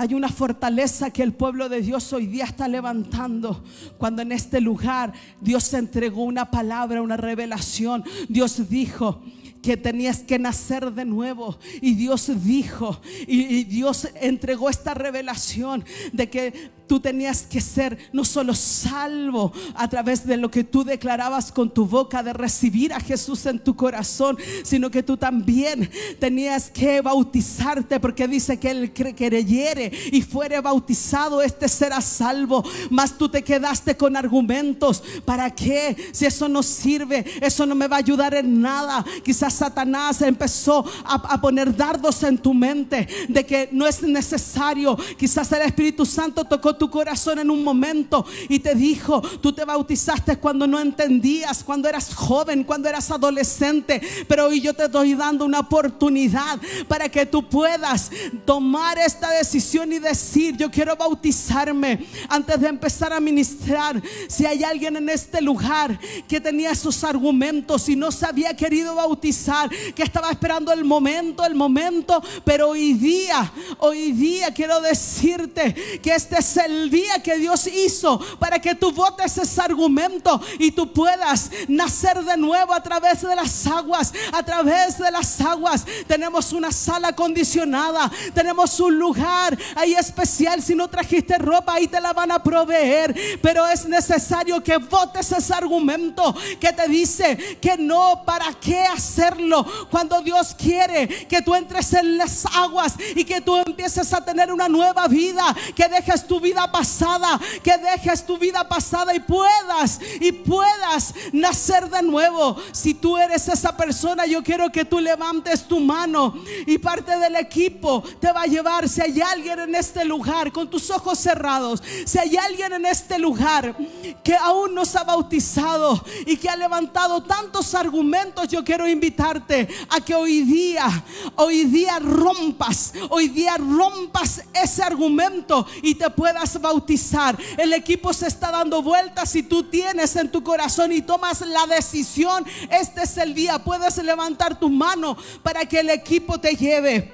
Hay una fortaleza que el pueblo de Dios hoy día está levantando. Cuando en este lugar Dios entregó una palabra, una revelación. Dios dijo que tenías que nacer de nuevo. Y Dios dijo, y, Dios entregó esta revelación de que tú tenías que ser no solo salvo a través de lo que tú declarabas con tu boca, de recibir a Jesús en tu corazón, sino que tú también tenías que bautizarte, porque dice que el que creyere y fuere bautizado, este será salvo. Mas tú te quedaste con argumentos. ¿Para qué? Si eso no sirve, eso no me va a ayudar en nada. Quizás Satanás empezó a, poner dardos en tu mente de que no es necesario. Quizás el Espíritu Santo tocó tu corazón en un momento y te dijo, tú te bautizaste cuando no entendías, cuando eras joven, cuando eras adolescente, pero hoy yo te estoy dando una oportunidad para que tú puedas tomar esta decisión y decir, yo quiero bautizarme antes de empezar a ministrar. Si hay alguien en este lugar que tenía esos argumentos y no se había querido bautizar, que estaba esperando el momento, el momento, pero hoy día, hoy día quiero decirte que este es el día que Dios hizo para que tú votes ese argumento y tú puedas nacer de nuevo a través de las aguas, a través de las aguas. Tenemos una sala acondicionada, tenemos un lugar ahí especial. Si no trajiste ropa, ahí te la van a proveer, pero es necesario que votes ese argumento que te dice que no, ¿para qué hacerlo? Cuando Dios quiere que tú entres en las aguas y que tú empieces a tener una nueva vida, que dejes tu vida pasada, que dejes tu vida pasada y puedas y puedas nacer de nuevo. Si tú eres esa persona, yo quiero que tú levantes tu mano y parte del equipo te va a llevar. Si hay alguien en este lugar con tus ojos cerrados, si hay alguien en este lugar que aún no se ha bautizado y que ha levantado tantos argumentos, yo quiero a que hoy día, hoy día rompas, hoy día rompas ese argumento y te puedas bautizar. El equipo se está dando vueltas y tú tienes en tu corazón y tomas la decisión. Este es el día. Puedes levantar tu mano para que el equipo te lleve.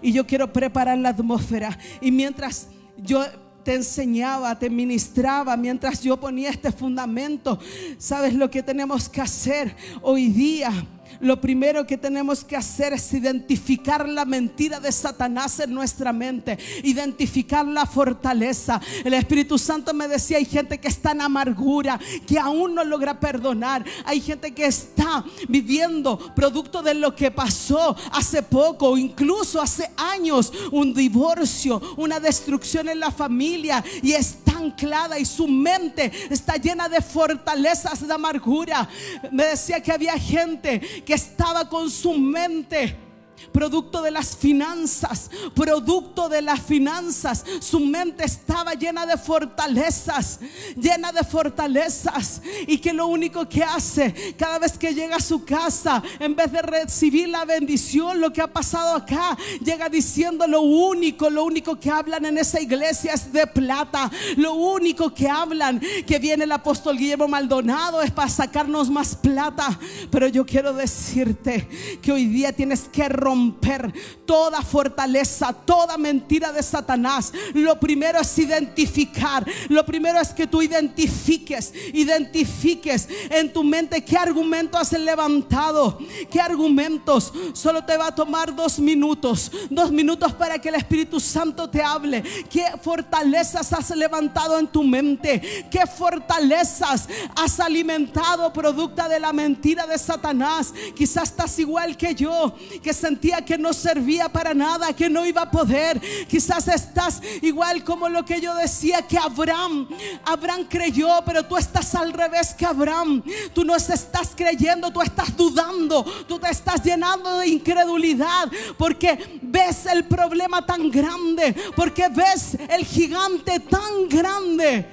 Y yo quiero preparar la atmósfera. Y mientras yo te enseñaba, te ministraba, mientras yo ponía este fundamento, ¿sabes lo que tenemos que hacer hoy día? Lo primero que tenemos que hacer es identificar la mentira de Satanás en nuestra mente, identificar la fortaleza. El Espíritu Santo me decía, hay gente que está en amargura, que aún no logra perdonar. Hay gente que está viviendo producto de lo que pasó hace poco, incluso hace años, un divorcio, una destrucción en la familia y está anclada y su mente está llena de fortalezas de amargura. Me decía que había gente que estaba con su mente producto de las finanzas, producto de las finanzas. Su mente estaba llena de fortalezas, llena de fortalezas. Y que lo único que hace cada vez que llega a su casa, en vez de recibir la bendición, lo que ha pasado acá, llega diciendo lo único, lo único que hablan en esa iglesia es de plata. Lo único que hablan que viene el apóstol Guillermo Maldonado es para sacarnos más plata. Pero yo quiero decirte que hoy día tienes que romper romper toda fortaleza, toda mentira de Satanás, lo primero es identificar. Lo primero es que tú identifiques, identifiques en tu mente qué argumentos has levantado, qué argumentos. Solo te va a tomar dos minutos, dos minutos para que el Espíritu Santo te hable. ¿Qué fortalezas has levantado en tu mente? ¿Qué fortalezas has alimentado producto de la mentira de Satanás? Quizás estás igual que yo, que que no servía para nada, que no iba a poder. Quizás estás igual como lo que yo decía que Abraham, Abraham creyó, pero tú estás al revés que Abraham. Tú no estás creyendo, tú estás dudando, tú te estás llenando de incredulidad porque ves el problema tan grande, porque ves el gigante tan grande.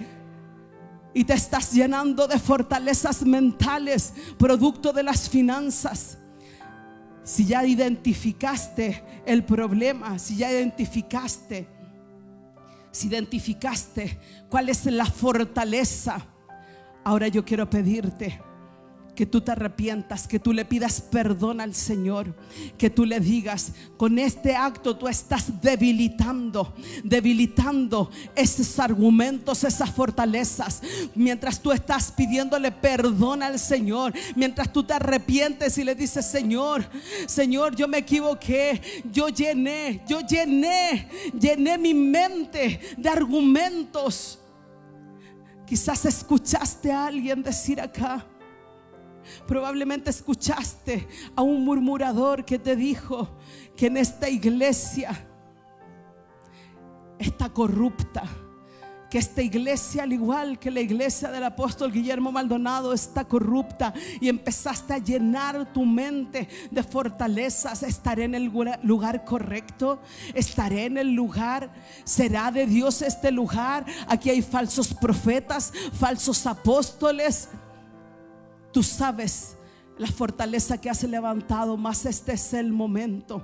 Y te estás llenando de fortalezas mentales, producto de las finanzas. Si ya identificaste el problema, si ya identificaste, si identificaste cuál es la fortaleza, ahora yo quiero pedirte que tú te arrepientas, que tú le pidas perdón al Señor, que tú le digas, con este acto tú estás debilitando, debilitando esos argumentos, esas fortalezas, mientras tú estás pidiéndole perdón al Señor, mientras tú te arrepientes y le dices, Señor, Señor, yo me equivoqué, yo llené, yo llené, llené mi mente de argumentos. Quizás escuchaste a alguien decir acá, Probablemente escuchaste a un murmurador que te dijo que en esta iglesia está corrupta. Que esta iglesia, al igual que la iglesia del apóstol Guillermo Maldonado, está corrupta. Y empezaste a llenar tu mente de fortalezas. ¿Estaré en el lugar correcto? ¿Estaré en el lugar? ¿Será de Dios este lugar? Aquí hay falsos profetas, falsos apóstoles. Tú sabes la fortaleza que has levantado, más este es el momento.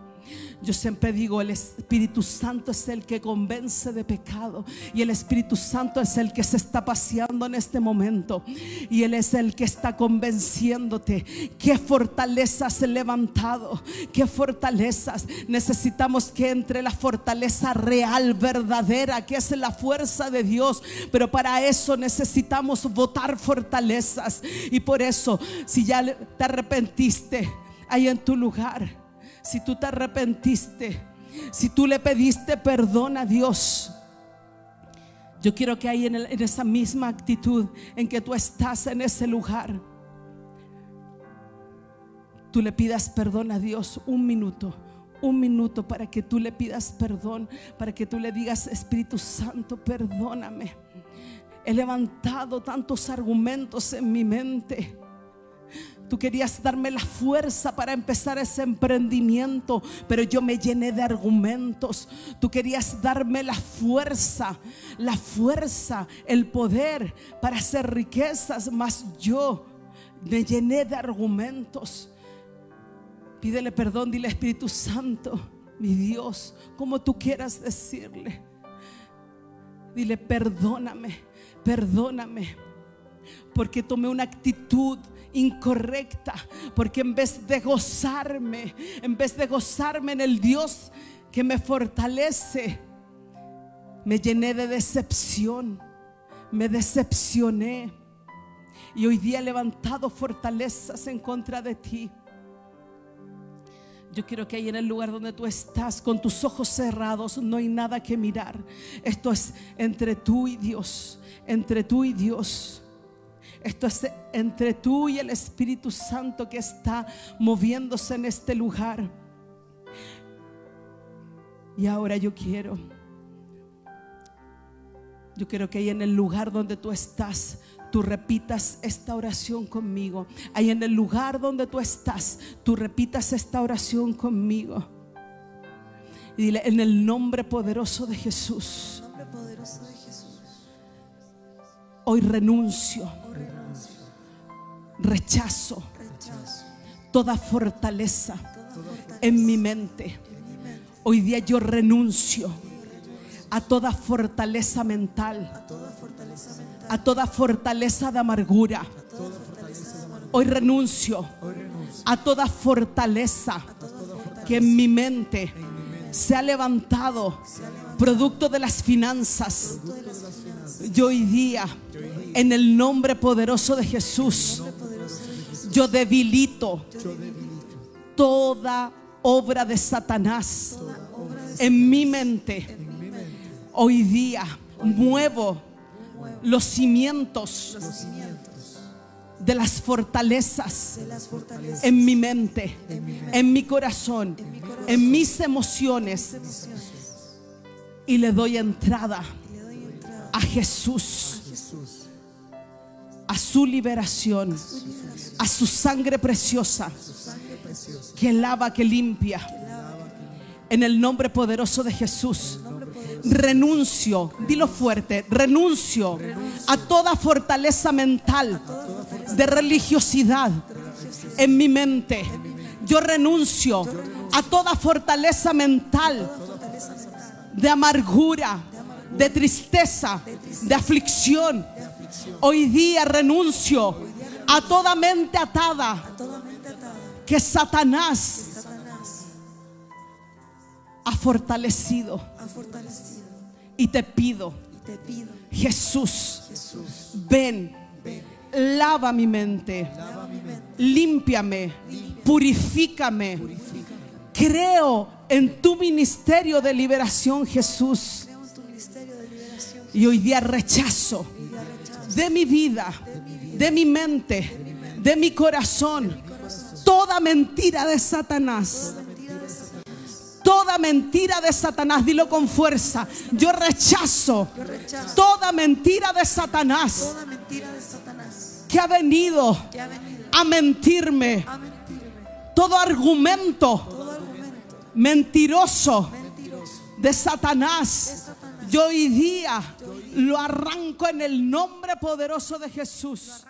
Yo siempre digo, el Espíritu Santo es el que convence de pecado y el Espíritu Santo es el que se está paseando en este momento y Él es el que está convenciéndote. ¿Qué fortalezas levantado? ¿Qué fortalezas? Necesitamos que entre la fortaleza real, verdadera, que es la fuerza de Dios, pero para eso necesitamos votar fortalezas y por eso, si ya te arrepentiste ahí en tu lugar, si tú te arrepentiste, si tú le pediste perdón a Dios, yo quiero que ahí en, en, esa misma actitud en que tú estás en ese lugar, tú le pidas perdón a Dios un minuto. Un minuto para que tú le pidas perdón, para que tú le digas, Espíritu Santo, perdóname. He levantado tantos argumentos en mi mente. Tú querías darme la fuerza para empezar ese emprendimiento, pero yo me llené de argumentos. Tú querías darme la fuerza, la fuerza, el poder para hacer riquezas, mas yo me llené de argumentos. Pídele perdón, dile Espíritu Santo, mi Dios, como tú quieras decirle. Dile, perdóname, perdóname, porque tomé una actitud incorrecta, porque en vez de gozarme, en vez de gozarme en el Dios que me fortalece, me llené de decepción, me decepcioné. Y hoy día he levantado fortalezas en contra de ti. Yo quiero que ahí en el lugar donde tú estás, con tus ojos cerrados, no hay nada que mirar. Esto es entre tú y Dios, entre tú y Dios. Esto es entre tú y el Espíritu Santo que está moviéndose en este lugar. Y ahora yo quiero, yo quiero que ahí en el lugar donde tú estás, tú repitas esta oración conmigo. Ahí en el lugar donde tú estás, tú repitas esta oración conmigo. Y dile, en el nombre poderoso de Jesús, nombre poderoso de Jesús. hoy renuncio, rechazo toda fortaleza en mi mente. Hoy día yo renuncio a toda fortaleza mental, a toda fortaleza de amargura. Hoy renuncio a toda fortaleza que en mi mente se ha levantado producto de las finanzas. Yo hoy día, en el nombre poderoso de Jesús, yo debilito toda obra de Satanás en mi mente. Hoy día muevo los cimientos de las fortalezas de las fortalezas en mi mente, en mi corazón, en mis emociones. y le doy entrada y le doy entrada a Jesús, Jesús a su liberación, a su sangre preciosa sangre preciosa que lava, que limpia. En el nombre poderoso de Jesús. Renuncio, dilo fuerte, renuncio a toda fortaleza mental de religiosidad en mi mente. Yo renuncio a toda fortaleza mental de amargura, de tristeza, de aflicción. Hoy día renuncio a toda mente atada. Toda mente atada. Que Satanás ha fortalecido. Y te pido, Jesús, ven, lava mi mente, límpiame, purifícame. Creo en tu ministerio de liberación, Jesús. Y hoy día rechazo de mi vida, de mi mente, de mi corazón, toda mentira de Satanás. Toda mentira de Satanás, dilo con fuerza. Yo rechazo toda mentira de Satanás que ha venido a mentirme. Todo argumento mentiroso de Satanás. Yo hoy lo arranco en el nombre poderoso de Jesús.